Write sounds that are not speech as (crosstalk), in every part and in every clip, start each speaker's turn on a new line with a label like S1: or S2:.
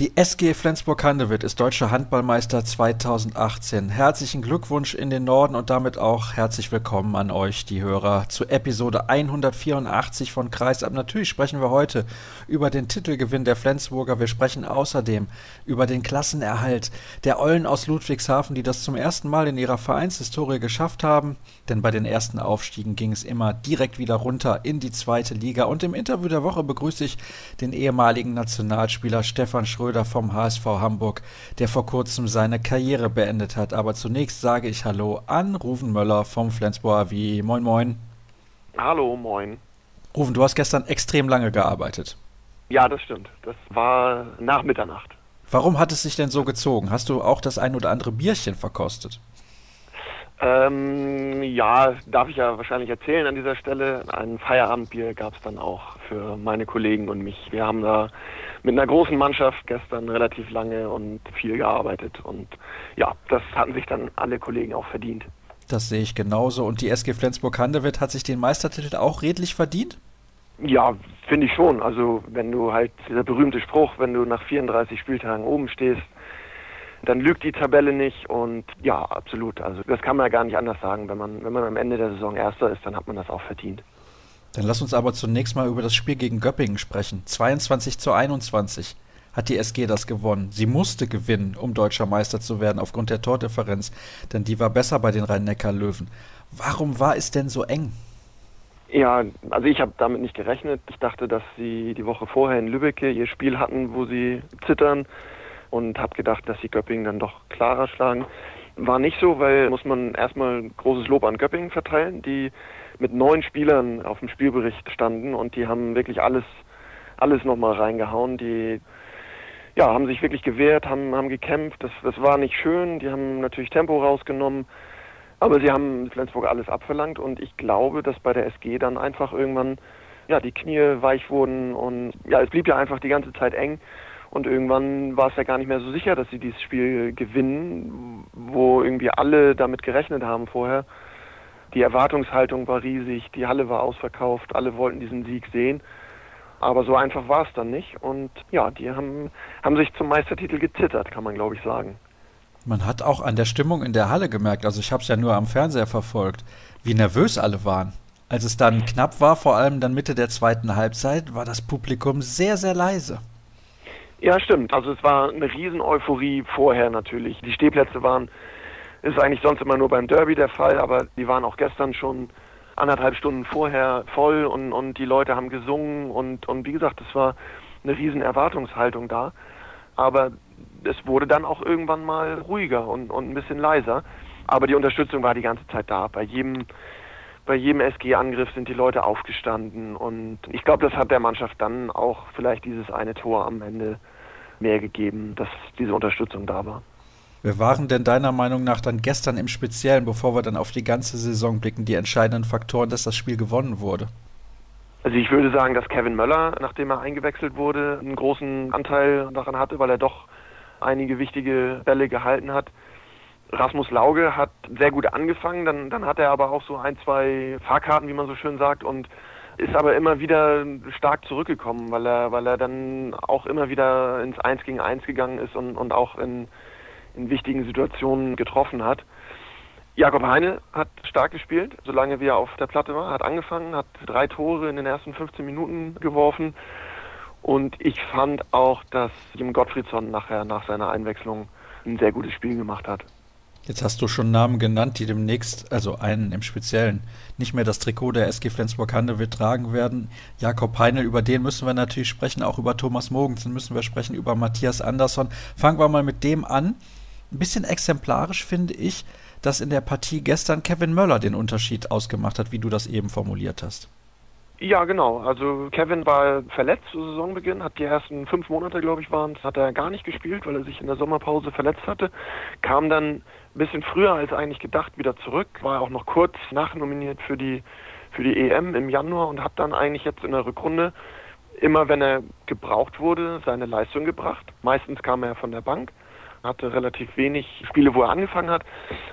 S1: Die SG Flensburg-Handewitt ist deutscher Handballmeister 2018. Herzlichen Glückwunsch in den Norden und damit auch herzlich willkommen an euch, die Hörer, zu Episode 184 von Kreisab. Natürlich sprechen wir heute über den Titelgewinn der Flensburger. Wir sprechen außerdem über den Klassenerhalt der Eulen aus Ludwigshafen, die das zum ersten Mal in ihrer Vereinshistorie geschafft haben. Denn bei den ersten Aufstiegen ging es immer direkt wieder runter in die zweite Liga. Und im Interview der Woche begrüße ich den ehemaligen Nationalspieler Stefan Schröder Schröder vom HSV Hamburg, der vor kurzem seine Karriere beendet hat. Aber zunächst sage ich Hallo an Ruven Möller vom Flensburger AW. Moin, moin.
S2: Hallo, moin.
S1: Ruven, du hast gestern extrem lange gearbeitet.
S2: Ja, das stimmt. Das war nach Mitternacht.
S1: Warum hat es sich denn so gezogen? Hast du auch das ein oder andere Bierchen verkostet?
S2: Ähm, ja, darf ich ja wahrscheinlich erzählen an dieser Stelle. Ein Feierabendbier gab es dann auch für meine Kollegen und mich. Wir haben da mit einer großen Mannschaft gestern relativ lange und viel gearbeitet. Und ja, das hatten sich dann alle Kollegen auch verdient.
S1: Das sehe ich genauso. Und die SG Flensburg-Handewitt hat sich den Meistertitel auch redlich verdient?
S2: Ja, finde ich schon. Also wenn du halt, dieser berühmte Spruch, wenn du nach 34 Spieltagen oben stehst, dann lügt die Tabelle nicht und ja, absolut. Also das kann man ja gar nicht anders sagen. Wenn man, wenn man am Ende der Saison Erster ist, dann hat man das auch verdient.
S1: Dann lass uns aber zunächst mal über das Spiel gegen Göppingen sprechen. 22 zu 21 hat die SG das gewonnen. Sie musste gewinnen, um deutscher Meister zu werden, aufgrund der Tordifferenz, denn die war besser bei den Rhein-Neckar-Löwen. Warum war es denn so eng?
S2: Ja, also ich habe damit nicht gerechnet. Ich dachte, dass sie die Woche vorher in Lübbecke ihr Spiel hatten, wo sie zittern und habe gedacht, dass sie Göppingen dann doch klarer schlagen. War nicht so, weil muss man erstmal großes Lob an Göppingen verteilen, die mit neun Spielern auf dem Spielbericht standen und die haben wirklich alles, alles nochmal reingehauen. Die ja, haben sich wirklich gewehrt, haben, haben gekämpft. Das, das war nicht schön. Die haben natürlich Tempo rausgenommen. Aber sie haben Flensburg alles abverlangt und ich glaube, dass bei der SG dann einfach irgendwann ja, die Knie weich wurden und ja, es blieb ja einfach die ganze Zeit eng. Und irgendwann war es ja gar nicht mehr so sicher, dass sie dieses Spiel gewinnen, wo irgendwie alle damit gerechnet haben vorher. Die Erwartungshaltung war riesig, die Halle war ausverkauft, alle wollten diesen Sieg sehen. Aber so einfach war es dann nicht. Und ja, die haben, haben sich zum Meistertitel gezittert, kann man glaube ich sagen.
S1: Man hat auch an der Stimmung in der Halle gemerkt, also ich habe es ja nur am Fernseher verfolgt, wie nervös alle waren. Als es dann knapp war, vor allem dann Mitte der zweiten Halbzeit, war das Publikum sehr, sehr leise.
S2: Ja, stimmt. Also es war eine Riesen-Euphorie vorher natürlich. Die Stehplätze waren ist eigentlich sonst immer nur beim Derby der Fall, aber die waren auch gestern schon anderthalb Stunden vorher voll und, und die Leute haben gesungen und, und wie gesagt, es war eine riesen Erwartungshaltung da. Aber es wurde dann auch irgendwann mal ruhiger und, und ein bisschen leiser. Aber die Unterstützung war die ganze Zeit da. Bei jedem, bei jedem SG-Angriff sind die Leute aufgestanden und ich glaube, das hat der Mannschaft dann auch vielleicht dieses eine Tor am Ende mehr gegeben, dass diese Unterstützung da war.
S1: Wer waren denn deiner Meinung nach dann gestern im Speziellen, bevor wir dann auf die ganze Saison blicken, die entscheidenden Faktoren, dass das Spiel gewonnen wurde?
S2: Also ich würde sagen, dass Kevin Möller, nachdem er eingewechselt wurde, einen großen Anteil daran hatte, weil er doch einige wichtige Bälle gehalten hat. Rasmus Lauge hat sehr gut angefangen, dann, dann hat er aber auch so ein, zwei Fahrkarten, wie man so schön sagt, und ist aber immer wieder stark zurückgekommen, weil er, weil er dann auch immer wieder ins Eins gegen Eins gegangen ist und, und auch in, in wichtigen Situationen getroffen hat. Jakob Heine hat stark gespielt, solange wie er auf der Platte war, hat angefangen, hat drei Tore in den ersten 15 Minuten geworfen. Und ich fand auch, dass Jim Gottfriedsson nachher nach seiner Einwechslung ein sehr gutes Spiel gemacht hat.
S1: Jetzt hast du schon Namen genannt, die demnächst, also einen im Speziellen, nicht mehr das Trikot der SG Flensburg-Handewitt tragen werden. Jakob Heinel, über den müssen wir natürlich sprechen, auch über Thomas Mogensen müssen wir sprechen, über Matthias Andersson. Fangen wir mal mit dem an, ein bisschen exemplarisch finde ich, dass in der Partie gestern Kevin Möller den Unterschied ausgemacht hat, wie du das eben formuliert hast.
S2: Ja, genau. Also Kevin war verletzt zu Saisonbeginn, hat die ersten fünf Monate, glaube ich, waren hat er gar nicht gespielt, weil er sich in der Sommerpause verletzt hatte. Kam dann ein bisschen früher als eigentlich gedacht wieder zurück, war auch noch kurz nachnominiert für die für die EM im Januar und hat dann eigentlich jetzt in der Rückrunde immer, wenn er gebraucht wurde, seine Leistung gebracht. Meistens kam er von der Bank hatte relativ wenig Spiele, wo er angefangen hat.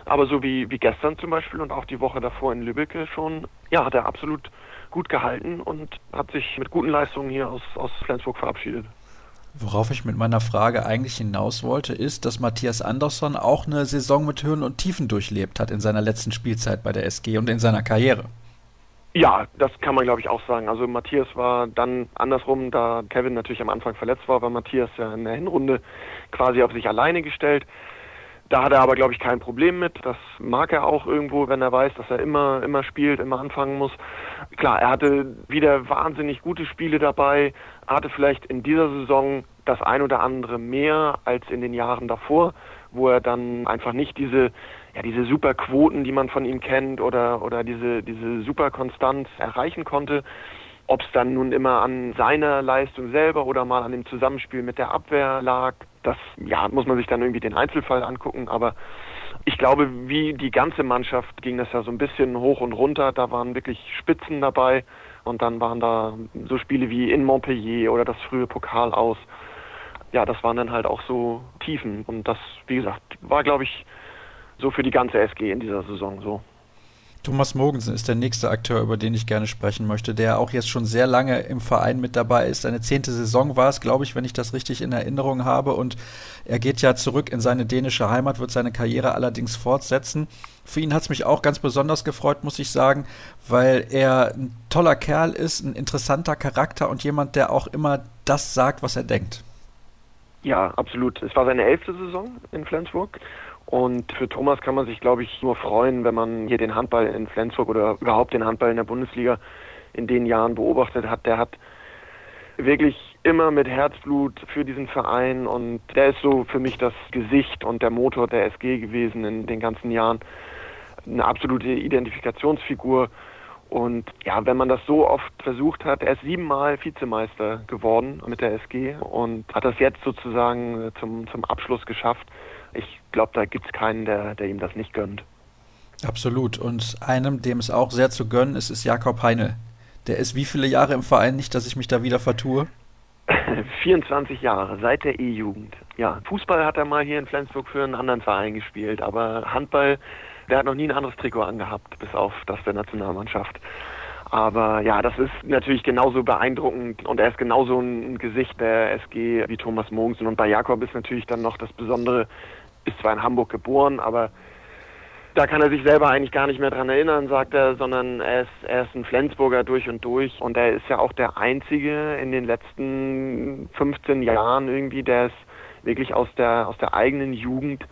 S2: Aber so wie, wie gestern zum Beispiel und auch die Woche davor in Lübeck schon, ja, hat er absolut gut gehalten und hat sich mit guten Leistungen hier aus, aus Flensburg verabschiedet.
S1: Worauf ich mit meiner Frage eigentlich hinaus wollte, ist, dass Matthias Andersson auch eine Saison mit Höhen und Tiefen durchlebt hat in seiner letzten Spielzeit bei der SG und in seiner Karriere.
S2: Ja, das kann man glaube ich auch sagen. Also Matthias war dann andersrum, da Kevin natürlich am Anfang verletzt war, war Matthias ja in der Hinrunde quasi auf sich alleine gestellt. Da hat er aber, glaube ich, kein Problem mit. Das mag er auch irgendwo, wenn er weiß, dass er immer, immer spielt, immer anfangen muss. Klar, er hatte wieder wahnsinnig gute Spiele dabei, hatte vielleicht in dieser Saison das ein oder andere mehr als in den Jahren davor, wo er dann einfach nicht diese, ja, diese super Quoten, die man von ihm kennt oder, oder diese, diese super Konstanz erreichen konnte. Ob es dann nun immer an seiner Leistung selber oder mal an dem Zusammenspiel mit der Abwehr lag, das ja, muss man sich dann irgendwie den Einzelfall angucken. Aber ich glaube, wie die ganze Mannschaft ging das ja so ein bisschen hoch und runter. Da waren wirklich Spitzen dabei. Und dann waren da so Spiele wie in Montpellier oder das frühe Pokal aus. Ja, das waren dann halt auch so Tiefen. Und das, wie gesagt, war, glaube ich, so für die ganze SG in dieser Saison so.
S1: Thomas Mogensen ist der nächste Akteur, über den ich gerne sprechen möchte, der auch jetzt schon sehr lange im Verein mit dabei ist. Seine zehnte Saison war es, glaube ich, wenn ich das richtig in Erinnerung habe. Und er geht ja zurück in seine dänische Heimat, wird seine Karriere allerdings fortsetzen. Für ihn hat es mich auch ganz besonders gefreut, muss ich sagen, weil er ein toller Kerl ist, ein interessanter Charakter und jemand, der auch immer das sagt, was er denkt.
S2: Ja, absolut. Es war seine elfte Saison in Flensburg und für Thomas kann man sich, glaube ich, nur freuen, wenn man hier den Handball in Flensburg oder überhaupt den Handball in der Bundesliga in den Jahren beobachtet hat. Der hat wirklich immer mit Herzblut für diesen Verein und der ist so für mich das Gesicht und der Motor der SG gewesen in den ganzen Jahren. Eine absolute Identifikationsfigur. Und ja, wenn man das so oft versucht hat, er ist siebenmal Vizemeister geworden mit der SG und hat das jetzt sozusagen zum, zum Abschluss geschafft ich glaube, da gibt es keinen, der, der ihm das nicht gönnt.
S1: Absolut. Und einem, dem es auch sehr zu gönnen ist, ist Jakob Heine. Der ist wie viele Jahre im Verein nicht, dass ich mich da wieder vertue? (laughs)
S2: 24 Jahre, seit der E-Jugend. Ja, Fußball hat er mal hier in Flensburg für einen anderen Verein gespielt, aber Handball, der hat noch nie ein anderes Trikot angehabt, bis auf das der Nationalmannschaft. Aber ja, das ist natürlich genauso beeindruckend und er ist genauso ein Gesicht der SG wie Thomas Mogensen. Und bei Jakob ist natürlich dann noch das Besondere, ist zwar in Hamburg geboren, aber da kann er sich selber eigentlich gar nicht mehr dran erinnern, sagt er, sondern er ist, er ist ein Flensburger durch und durch. Und er ist ja auch der Einzige in den letzten 15 Jahren irgendwie, der es wirklich aus der, aus der eigenen Jugend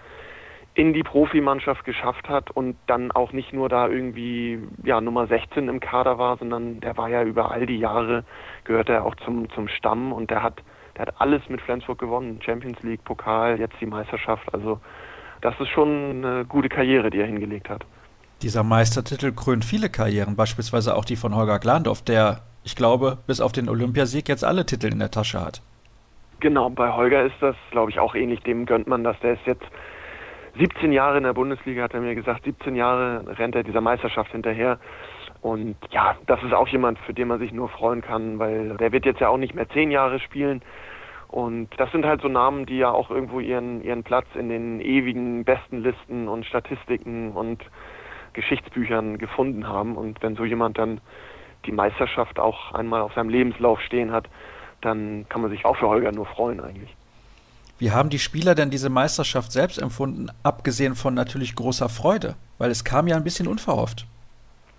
S2: in die Profimannschaft geschafft hat und dann auch nicht nur da irgendwie ja Nummer 16 im Kader war, sondern der war ja über all die Jahre gehört er auch zum zum Stamm und der hat der hat alles mit Flensburg gewonnen, Champions League, Pokal, jetzt die Meisterschaft. Also das ist schon eine gute Karriere, die er hingelegt hat.
S1: Dieser Meistertitel krönt viele Karrieren, beispielsweise auch die von Holger Glandorf, der, ich glaube, bis auf den Olympiasieg jetzt alle Titel in der Tasche hat.
S2: Genau, bei Holger ist das, glaube ich, auch ähnlich. Dem gönnt man das. Der ist jetzt 17 Jahre in der Bundesliga, hat er mir gesagt. 17 Jahre rennt er dieser Meisterschaft hinterher. Und ja, das ist auch jemand, für den man sich nur freuen kann, weil der wird jetzt ja auch nicht mehr zehn Jahre spielen. Und das sind halt so Namen, die ja auch irgendwo ihren, ihren Platz in den ewigen besten Listen und Statistiken und Geschichtsbüchern gefunden haben. Und wenn so jemand dann die Meisterschaft auch einmal auf seinem Lebenslauf stehen hat, dann kann man sich auch für Holger nur freuen eigentlich.
S1: Wie haben die Spieler denn diese Meisterschaft selbst empfunden, abgesehen von natürlich großer Freude? Weil es kam ja ein bisschen unverhofft.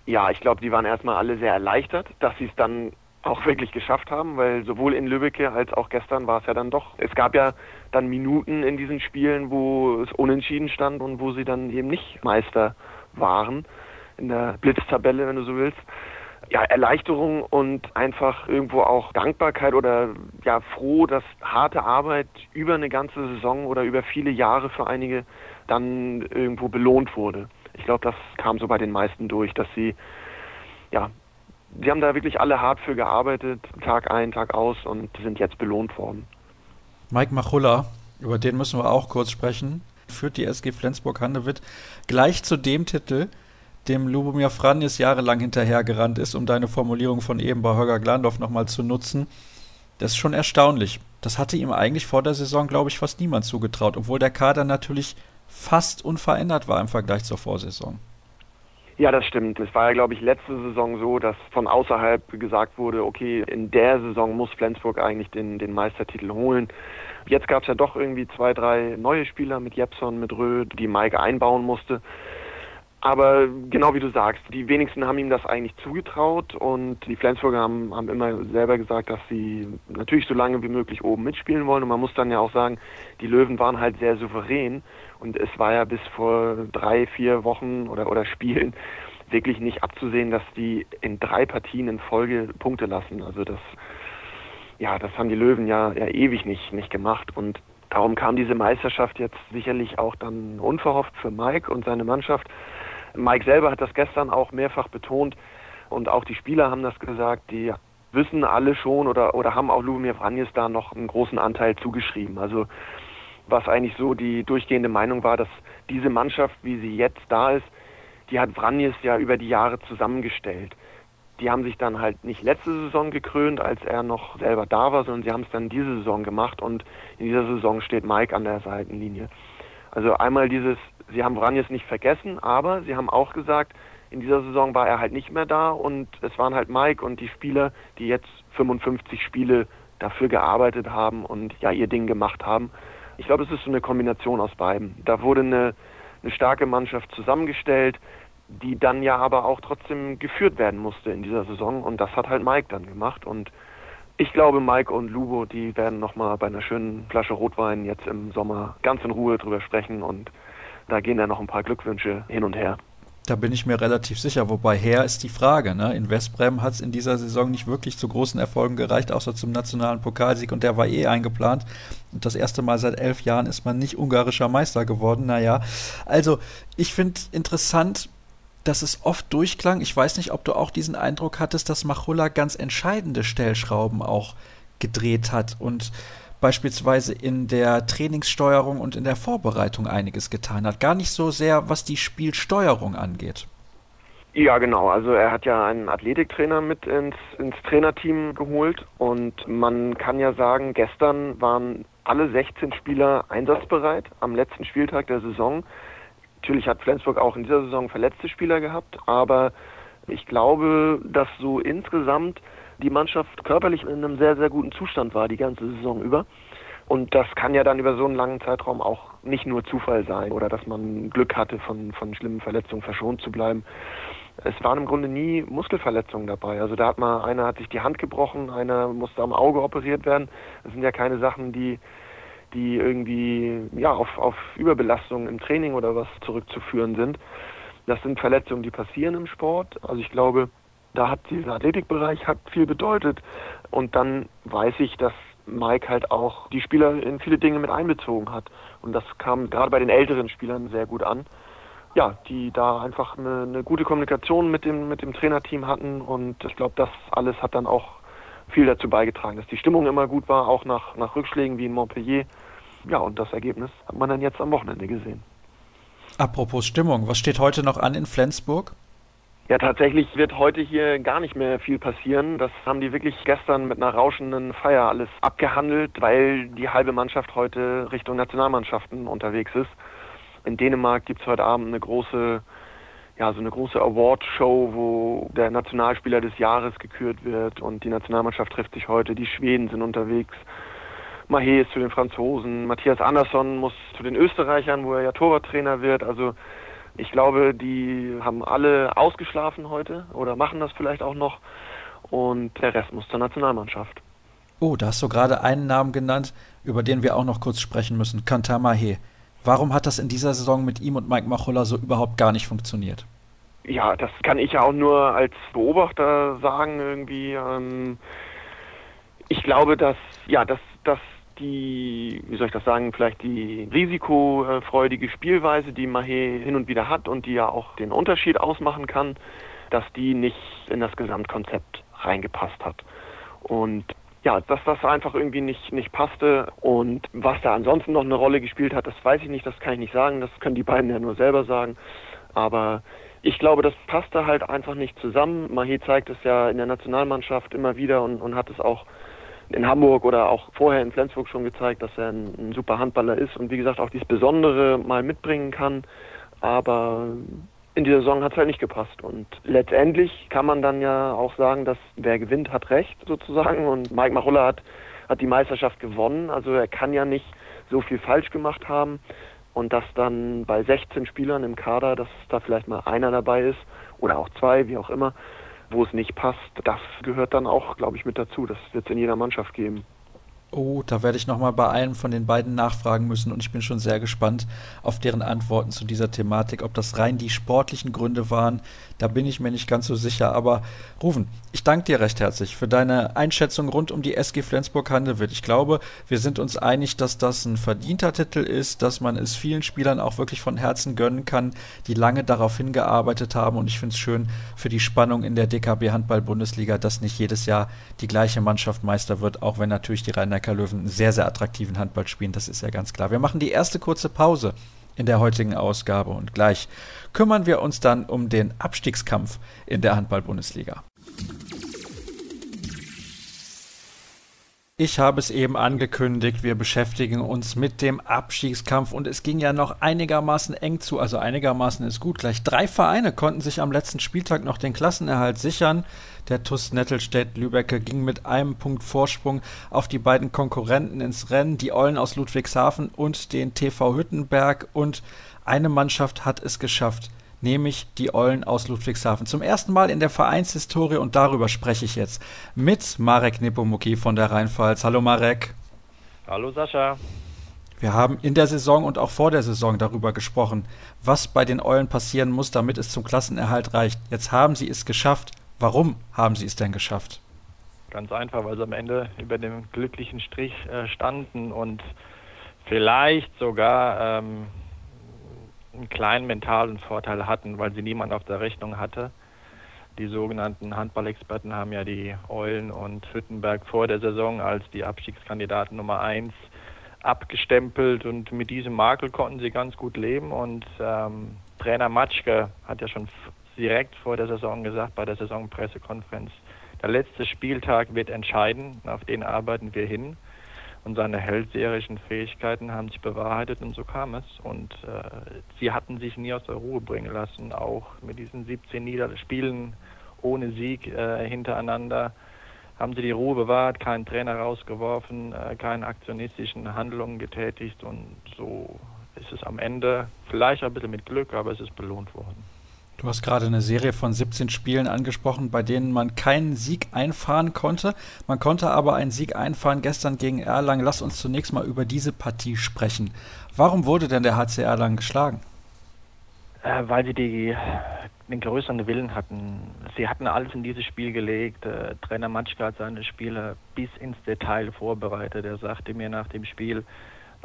S2: Ja, ich glaube, die waren erstmal alle sehr erleichtert, dass sie es dann auch wirklich geschafft haben, weil sowohl in Lübbecke als auch gestern war es ja dann doch. Es gab ja dann Minuten in diesen Spielen, wo es unentschieden stand und wo sie dann eben nicht Meister waren in der Blitztabelle, wenn du so willst ja, Erleichterung und einfach irgendwo auch Dankbarkeit oder ja froh, dass harte Arbeit über eine ganze Saison oder über viele Jahre für einige dann irgendwo belohnt wurde. Ich glaube, das kam so bei den meisten durch, dass sie ja, sie haben da wirklich alle hart für gearbeitet, Tag ein, Tag aus und sind jetzt belohnt worden.
S1: Mike Machulla, über den müssen wir auch kurz sprechen, führt die SG Flensburg-Handewitt gleich zu dem Titel, dem Lubomir Franjes jahrelang hinterhergerannt ist, um deine Formulierung von eben bei Holger Glandorf nochmal zu nutzen. Das ist schon erstaunlich. Das hatte ihm eigentlich vor der Saison, glaube ich, fast niemand zugetraut, obwohl der Kader natürlich fast unverändert war im Vergleich zur Vorsaison.
S2: Ja, das stimmt. Es war ja, glaube ich, letzte Saison so, dass von außerhalb gesagt wurde, okay, in der Saison muss Flensburg eigentlich den, den Meistertitel holen. Jetzt gab es ja doch irgendwie zwei, drei neue Spieler mit Jepson, mit Röd, die Maike einbauen musste. Aber genau wie du sagst, die wenigsten haben ihm das eigentlich zugetraut und die Flensburger haben, haben immer selber gesagt, dass sie natürlich so lange wie möglich oben mitspielen wollen. Und man muss dann ja auch sagen, die Löwen waren halt sehr souverän und es war ja bis vor drei, vier Wochen oder, oder Spielen (laughs) wirklich nicht abzusehen, dass die in drei Partien in Folge Punkte lassen. Also das, ja, das haben die Löwen ja, ja ewig nicht, nicht gemacht und Darum kam diese Meisterschaft jetzt sicherlich auch dann unverhofft für Mike und seine Mannschaft. Mike selber hat das gestern auch mehrfach betont und auch die Spieler haben das gesagt, die wissen alle schon oder, oder haben auch Lubomir Vranjes da noch einen großen Anteil zugeschrieben. Also was eigentlich so die durchgehende Meinung war, dass diese Mannschaft, wie sie jetzt da ist, die hat Vranjes ja über die Jahre zusammengestellt. Die haben sich dann halt nicht letzte Saison gekrönt, als er noch selber da war, sondern sie haben es dann diese Saison gemacht und in dieser Saison steht Mike an der Seitenlinie. Also einmal dieses, sie haben Vranjes nicht vergessen, aber sie haben auch gesagt, in dieser Saison war er halt nicht mehr da und es waren halt Mike und die Spieler, die jetzt 55 Spiele dafür gearbeitet haben und ja ihr Ding gemacht haben. Ich glaube, es ist so eine Kombination aus beiden. Da wurde eine, eine starke Mannschaft zusammengestellt, die dann ja aber auch trotzdem geführt werden musste in dieser Saison und das hat halt Mike dann gemacht und ich glaube, Mike und Lubo, die werden nochmal bei einer schönen Flasche Rotwein jetzt im Sommer ganz in Ruhe drüber sprechen und da gehen dann noch ein paar Glückwünsche hin und her.
S1: Da bin ich mir relativ sicher. Wobei her ist die Frage. Ne? In Westbrem hat es in dieser Saison nicht wirklich zu großen Erfolgen gereicht, außer zum nationalen Pokalsieg und der war eh eingeplant. Und das erste Mal seit elf Jahren ist man nicht ungarischer Meister geworden. Naja, also ich finde interessant, dass es oft durchklang. Ich weiß nicht, ob du auch diesen Eindruck hattest, dass Machulla ganz entscheidende Stellschrauben auch gedreht hat und beispielsweise in der Trainingssteuerung und in der Vorbereitung einiges getan hat. Gar nicht so sehr, was die Spielsteuerung angeht.
S2: Ja, genau. Also er hat ja einen Athletiktrainer mit ins, ins Trainerteam geholt und man kann ja sagen, gestern waren alle 16 Spieler einsatzbereit am letzten Spieltag der Saison. Natürlich hat Flensburg auch in dieser Saison verletzte Spieler gehabt, aber ich glaube, dass so insgesamt die Mannschaft körperlich in einem sehr, sehr guten Zustand war die ganze Saison über. Und das kann ja dann über so einen langen Zeitraum auch nicht nur Zufall sein oder dass man Glück hatte, von, von schlimmen Verletzungen verschont zu bleiben. Es waren im Grunde nie Muskelverletzungen dabei. Also da hat mal, einer hat sich die Hand gebrochen, einer musste am Auge operiert werden. Das sind ja keine Sachen, die, die irgendwie ja, auf, auf Überbelastung im Training oder was zurückzuführen sind. Das sind Verletzungen, die passieren im Sport. Also ich glaube, da hat dieser Athletikbereich hat viel bedeutet. Und dann weiß ich, dass Mike halt auch die Spieler in viele Dinge mit einbezogen hat. Und das kam gerade bei den älteren Spielern sehr gut an. Ja, die da einfach eine, eine gute Kommunikation mit dem, mit dem Trainerteam hatten. Und ich glaube, das alles hat dann auch viel dazu beigetragen, dass die Stimmung immer gut war, auch nach, nach Rückschlägen wie in Montpellier. Ja, und das Ergebnis hat man dann jetzt am Wochenende gesehen.
S1: Apropos Stimmung, was steht heute noch an in Flensburg?
S2: Ja, tatsächlich wird heute hier gar nicht mehr viel passieren. Das haben die wirklich gestern mit einer rauschenden Feier alles abgehandelt, weil die halbe Mannschaft heute Richtung Nationalmannschaften unterwegs ist. In Dänemark gibt es heute Abend eine große ja, so eine große Award-Show, wo der Nationalspieler des Jahres gekürt wird und die Nationalmannschaft trifft sich heute, die Schweden sind unterwegs. Mahé ist zu den Franzosen, Matthias Andersson muss zu den Österreichern, wo er ja Torwarttrainer wird. Also ich glaube, die haben alle ausgeschlafen heute oder machen das vielleicht auch noch und der Rest muss zur Nationalmannschaft.
S1: Oh, da hast du gerade einen Namen genannt, über den wir auch noch kurz sprechen müssen, Kantar Mahé. Warum hat das in dieser Saison mit ihm und Mike Machulla so überhaupt gar nicht funktioniert?
S2: Ja, das kann ich ja auch nur als Beobachter sagen irgendwie. Ähm, ich glaube, dass ja, dass, dass die, wie soll ich das sagen, vielleicht die risikofreudige Spielweise, die Mahé hin und wieder hat und die ja auch den Unterschied ausmachen kann, dass die nicht in das Gesamtkonzept reingepasst hat. Und ja, dass das einfach irgendwie nicht, nicht passte. Und was da ansonsten noch eine Rolle gespielt hat, das weiß ich nicht, das kann ich nicht sagen, das können die beiden ja nur selber sagen. Aber ich glaube, das passte halt einfach nicht zusammen. Mahé zeigt es ja in der Nationalmannschaft immer wieder und, und hat es auch in Hamburg oder auch vorher in Flensburg schon gezeigt, dass er ein, ein super Handballer ist und wie gesagt auch dieses Besondere mal mitbringen kann. Aber in dieser Saison hat es halt nicht gepasst. Und letztendlich kann man dann ja auch sagen, dass wer gewinnt, hat recht sozusagen. Und Mike Machulla hat, hat die Meisterschaft gewonnen. Also er kann ja nicht so viel falsch gemacht haben. Und dass dann bei 16 Spielern im Kader, dass da vielleicht mal einer dabei ist oder auch zwei, wie auch immer, wo es nicht passt, das gehört dann auch, glaube ich, mit dazu. Das wird es in jeder Mannschaft geben.
S1: Oh, da werde ich nochmal bei einem von den beiden nachfragen müssen und ich bin schon sehr gespannt auf deren Antworten zu dieser Thematik. Ob das rein die sportlichen Gründe waren, da bin ich mir nicht ganz so sicher. Aber Rufen, ich danke dir recht herzlich für deine Einschätzung rund um die SG Flensburg-Handewitt. Ich glaube, wir sind uns einig, dass das ein verdienter Titel ist, dass man es vielen Spielern auch wirklich von Herzen gönnen kann, die lange darauf hingearbeitet haben. Und ich finde es schön für die Spannung in der DKB Handball-Bundesliga, dass nicht jedes Jahr die gleiche Mannschaft Meister wird, auch wenn natürlich die Rhein Neckar-Löwen einen sehr, sehr attraktiven Handball spielen, das ist ja ganz klar. Wir machen die erste kurze Pause in der heutigen Ausgabe und gleich kümmern wir uns dann um den Abstiegskampf in der Handball-Bundesliga. Ich habe es eben angekündigt, wir beschäftigen uns mit dem Abstiegskampf und es ging ja noch einigermaßen eng zu, also einigermaßen ist gut. Gleich drei Vereine konnten sich am letzten Spieltag noch den Klassenerhalt sichern. Der TuS Nettelstedt Lübecke ging mit einem Punkt Vorsprung auf die beiden Konkurrenten ins Rennen, die Eulen aus Ludwigshafen und den TV Hüttenberg und eine Mannschaft hat es geschafft, nämlich die Eulen aus Ludwigshafen. Zum ersten Mal in der Vereinshistorie und darüber spreche ich jetzt mit Marek Nepomuki von der Rheinpfalz. Hallo Marek.
S3: Hallo Sascha.
S1: Wir haben in der Saison und auch vor der Saison darüber gesprochen, was bei den Eulen passieren muss, damit es zum Klassenerhalt reicht. Jetzt haben sie es geschafft. Warum haben sie es denn geschafft?
S3: Ganz einfach, weil sie am Ende über dem glücklichen Strich äh, standen und vielleicht sogar ähm, einen kleinen mentalen Vorteil hatten, weil sie niemand auf der Rechnung hatte. Die sogenannten Handballexperten haben ja die Eulen und Hüttenberg vor der Saison als die Abstiegskandidaten Nummer eins abgestempelt und mit diesem Makel konnten sie ganz gut leben und ähm, Trainer Matschke hat ja schon direkt vor der Saison gesagt bei der Saisonpressekonferenz, der letzte Spieltag wird entscheiden, auf den arbeiten wir hin und seine hellseherischen Fähigkeiten haben sich bewahrheitet und so kam es. Und äh, sie hatten sich nie aus der Ruhe bringen lassen, auch mit diesen 17 Niederspielen ohne Sieg äh, hintereinander haben sie die Ruhe bewahrt, keinen Trainer rausgeworfen, äh, keine aktionistischen Handlungen getätigt und so ist es am Ende vielleicht ein bisschen mit Glück, aber es ist belohnt worden.
S1: Du hast gerade eine Serie von 17 Spielen angesprochen, bei denen man keinen Sieg einfahren konnte. Man konnte aber einen Sieg einfahren gestern gegen Erlangen. Lass uns zunächst mal über diese Partie sprechen. Warum wurde denn der HC Erlangen geschlagen?
S3: Äh, weil sie die, den größeren Willen hatten. Sie hatten alles in dieses Spiel gelegt. Äh, Trainer Matschke hat seine Spieler bis ins Detail vorbereitet. Er sagte mir nach dem Spiel,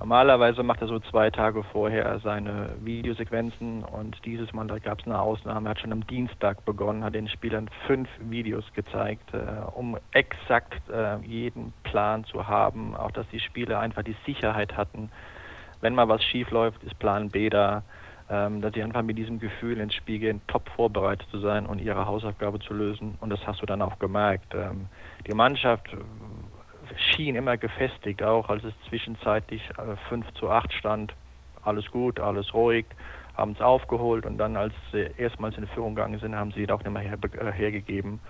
S3: Normalerweise macht er so zwei Tage vorher seine Videosequenzen und dieses Mal, gab es eine Ausnahme, er hat schon am Dienstag begonnen, hat den Spielern fünf Videos gezeigt, äh, um exakt äh, jeden Plan zu haben, auch dass die Spieler einfach die Sicherheit hatten, wenn mal was schief läuft, ist Plan B da, ähm, dass sie einfach mit diesem Gefühl ins Spiel gehen, top vorbereitet zu sein und ihre Hausaufgabe zu lösen und das hast du dann auch gemerkt. Ähm, die Mannschaft schien immer gefestigt, auch als es zwischenzeitlich 5 äh, zu 8 stand. Alles gut, alles ruhig, haben es aufgeholt und dann, als sie erstmals in Führung gegangen sind, haben sie es auch nicht mehr her, äh, hergegeben.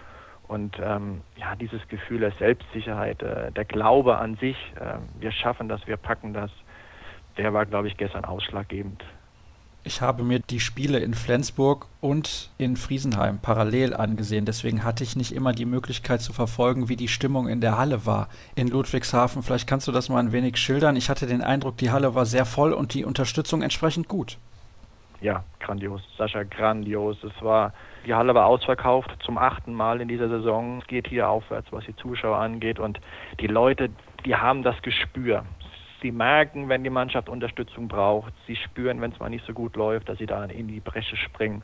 S3: Und ähm, ja, dieses Gefühl der Selbstsicherheit, äh, der Glaube an sich, äh, wir schaffen das, wir packen das, der war, glaube ich, gestern ausschlaggebend.
S1: Ich habe mir die Spiele in Flensburg und in Friesenheim parallel angesehen. Deswegen hatte ich nicht immer die Möglichkeit zu verfolgen, wie die Stimmung in der Halle war. In Ludwigshafen, vielleicht kannst du das mal ein wenig schildern. Ich hatte den Eindruck, die Halle war sehr voll und die Unterstützung entsprechend gut.
S3: Ja, grandios. Sascha, grandios. Es war, die Halle war ausverkauft zum achten Mal in dieser Saison. Es geht hier aufwärts, was die Zuschauer angeht. Und die Leute, die haben das Gespür. Sie merken, wenn die Mannschaft Unterstützung braucht. Sie spüren, wenn es mal nicht so gut läuft, dass sie da in die Bresche springen.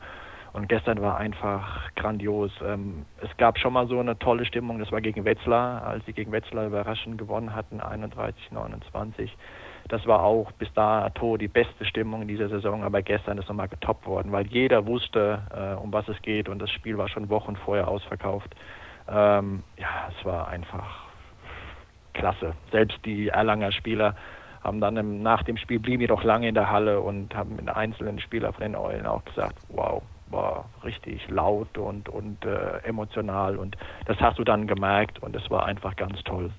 S3: Und gestern war einfach grandios. Ähm, es gab schon mal so eine tolle Stimmung, das war gegen Wetzlar, als sie gegen Wetzlar überraschend gewonnen hatten, 31, 29. Das war auch bis dato die beste Stimmung in dieser Saison, aber gestern ist nochmal getoppt worden, weil jeder wusste, äh, um was es geht und das Spiel war schon Wochen vorher ausverkauft. Ähm, ja, es war einfach klasse. Selbst die Erlanger Spieler haben dann im, nach dem Spiel blieben jedoch lange in der Halle und haben mit einzelnen Spielern von den Eulen auch gesagt, wow, war richtig laut und, und äh, emotional und das hast du dann gemerkt und es war einfach ganz toll.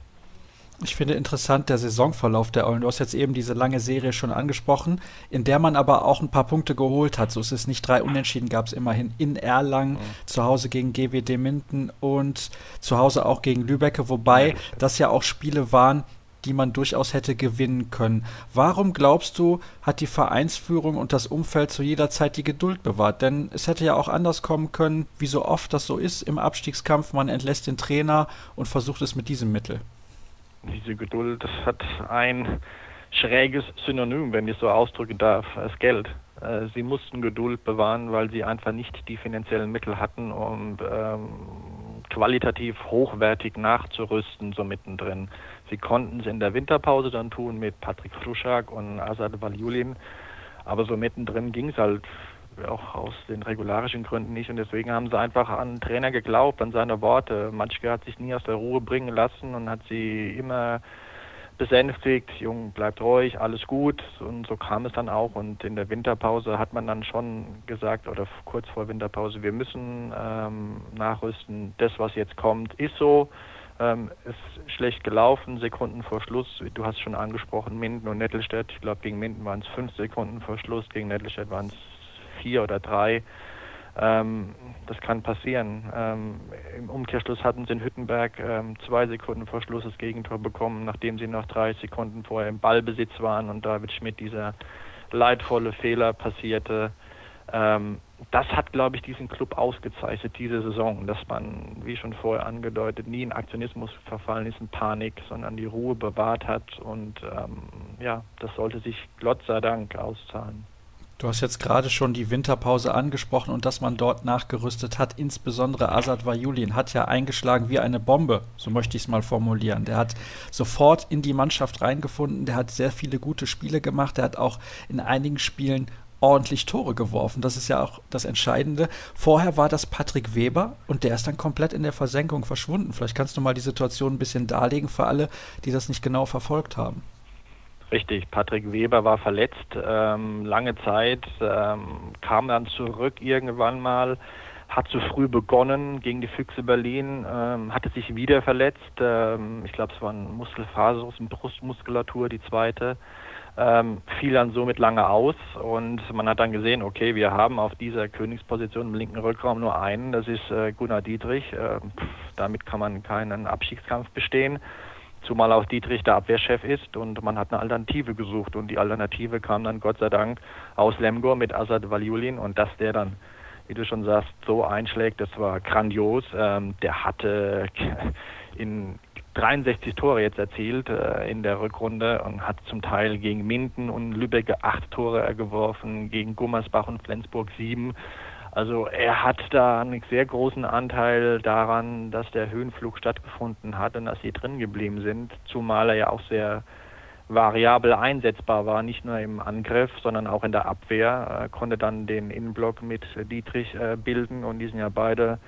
S1: Ich finde interessant der Saisonverlauf der Eulen. Du hast jetzt eben diese lange Serie schon angesprochen, in der man aber auch ein paar Punkte geholt hat. So ist es nicht drei Unentschieden, gab es immerhin in Erlangen, mhm. zu Hause gegen GWD Minden und zu Hause auch gegen Lübecke, wobei das ja auch Spiele waren, die man durchaus hätte gewinnen können. Warum glaubst du, hat die Vereinsführung und das Umfeld zu jeder Zeit die Geduld bewahrt? Denn es hätte ja auch anders kommen können, wie so oft das so ist im Abstiegskampf. Man entlässt den Trainer und versucht es mit diesem Mittel.
S3: Diese Geduld, hat ein schräges Synonym, wenn ich so ausdrücken darf, als Geld. Äh, sie mussten Geduld bewahren, weil sie einfach nicht die finanziellen Mittel hatten, um ähm, qualitativ hochwertig nachzurüsten, so mittendrin. Sie konnten es in der Winterpause dann tun mit Patrick Fluschak und Asad Valjulin, aber so mittendrin ging es halt auch aus den regularischen Gründen nicht und deswegen haben sie einfach an Trainer geglaubt, an seine Worte. Matschke hat sich nie aus der Ruhe bringen lassen und hat sie immer besänftigt, Jung, bleibt ruhig, alles gut. Und so kam es dann auch. Und in der Winterpause hat man dann schon gesagt, oder kurz vor Winterpause, wir müssen ähm, nachrüsten. Das, was jetzt kommt, ist so. Ähm, ist schlecht gelaufen, Sekunden vor Schluss. Du hast schon angesprochen, Minden und Nettelstedt. Ich glaube, gegen Minden waren es fünf Sekunden vor Schluss, gegen Nettelstedt waren es vier oder drei. Ähm, das kann passieren. Ähm, Im Umkehrschluss hatten sie in Hüttenberg ähm, zwei Sekunden vor Schluss das Gegentor bekommen, nachdem sie noch drei Sekunden vorher im Ballbesitz waren und David Schmidt dieser leidvolle Fehler passierte. Ähm, das hat, glaube ich, diesen Club ausgezeichnet, diese Saison, dass man, wie schon vorher angedeutet, nie in Aktionismus verfallen ist, in Panik, sondern die Ruhe bewahrt hat und ähm, ja, das sollte sich Gott sei Dank auszahlen.
S1: Du hast jetzt gerade schon die Winterpause angesprochen und dass man dort nachgerüstet hat. Insbesondere Asad Vajulin hat ja eingeschlagen wie eine Bombe, so möchte ich es mal formulieren. Der hat sofort in die Mannschaft reingefunden, der hat sehr viele gute Spiele gemacht, der hat auch in einigen Spielen ordentlich Tore geworfen. Das ist ja auch das Entscheidende. Vorher war das Patrick Weber und der ist dann komplett in der Versenkung verschwunden. Vielleicht kannst du mal die Situation ein bisschen darlegen für alle, die das nicht genau verfolgt haben.
S3: Richtig, Patrick Weber war verletzt ähm, lange Zeit, ähm, kam dann zurück irgendwann mal, hat zu früh begonnen gegen die Füchse Berlin, ähm, hatte sich wieder verletzt. Ähm, ich glaube, es war ein Muskelfaserus, eine Brustmuskulatur, die zweite. Ähm, fiel dann somit lange aus und man hat dann gesehen, okay, wir haben auf dieser Königsposition im linken Rückraum nur einen, das ist äh, Gunnar Dietrich. Äh, damit kann man keinen Abstiegskampf bestehen. Zumal auch Dietrich der Abwehrchef ist und man hat eine Alternative gesucht und die Alternative kam dann Gott sei Dank aus Lemgor mit Asad Valjulin und dass der dann, wie du schon sagst, so einschlägt, das war grandios. Ähm, der hatte in 63 Tore jetzt erzielt äh, in der Rückrunde und hat zum Teil gegen Minden und Lübeck acht Tore geworfen, gegen Gummersbach und Flensburg sieben. Also er hat da einen sehr großen Anteil daran, dass der Höhenflug stattgefunden hat und dass sie drin geblieben sind, zumal er ja auch sehr variabel einsetzbar war, nicht nur im Angriff, sondern auch in der Abwehr, er konnte dann den Innenblock mit Dietrich äh, bilden und die sind ja beide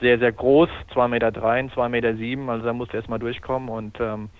S3: sehr, sehr groß, 2,3 Meter, 2,7 Meter, sieben, also da musste erstmal durchkommen und ähm,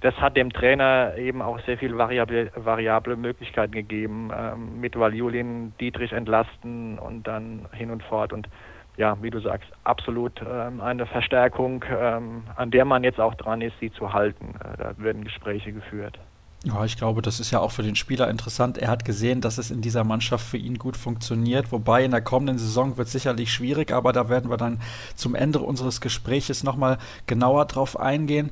S3: das hat dem Trainer eben auch sehr viel variable, variable Möglichkeiten gegeben, ähm, mit Valjulin Dietrich entlasten und dann hin und fort. Und ja, wie du sagst, absolut ähm, eine Verstärkung, ähm, an der man jetzt auch dran ist, sie zu halten. Äh, da werden Gespräche geführt.
S1: Ja, ich glaube, das ist ja auch für den Spieler interessant. Er hat gesehen, dass es in dieser Mannschaft für ihn gut funktioniert. Wobei in der kommenden Saison wird sicherlich schwierig, aber da werden wir dann zum Ende unseres Gespräches nochmal genauer drauf eingehen.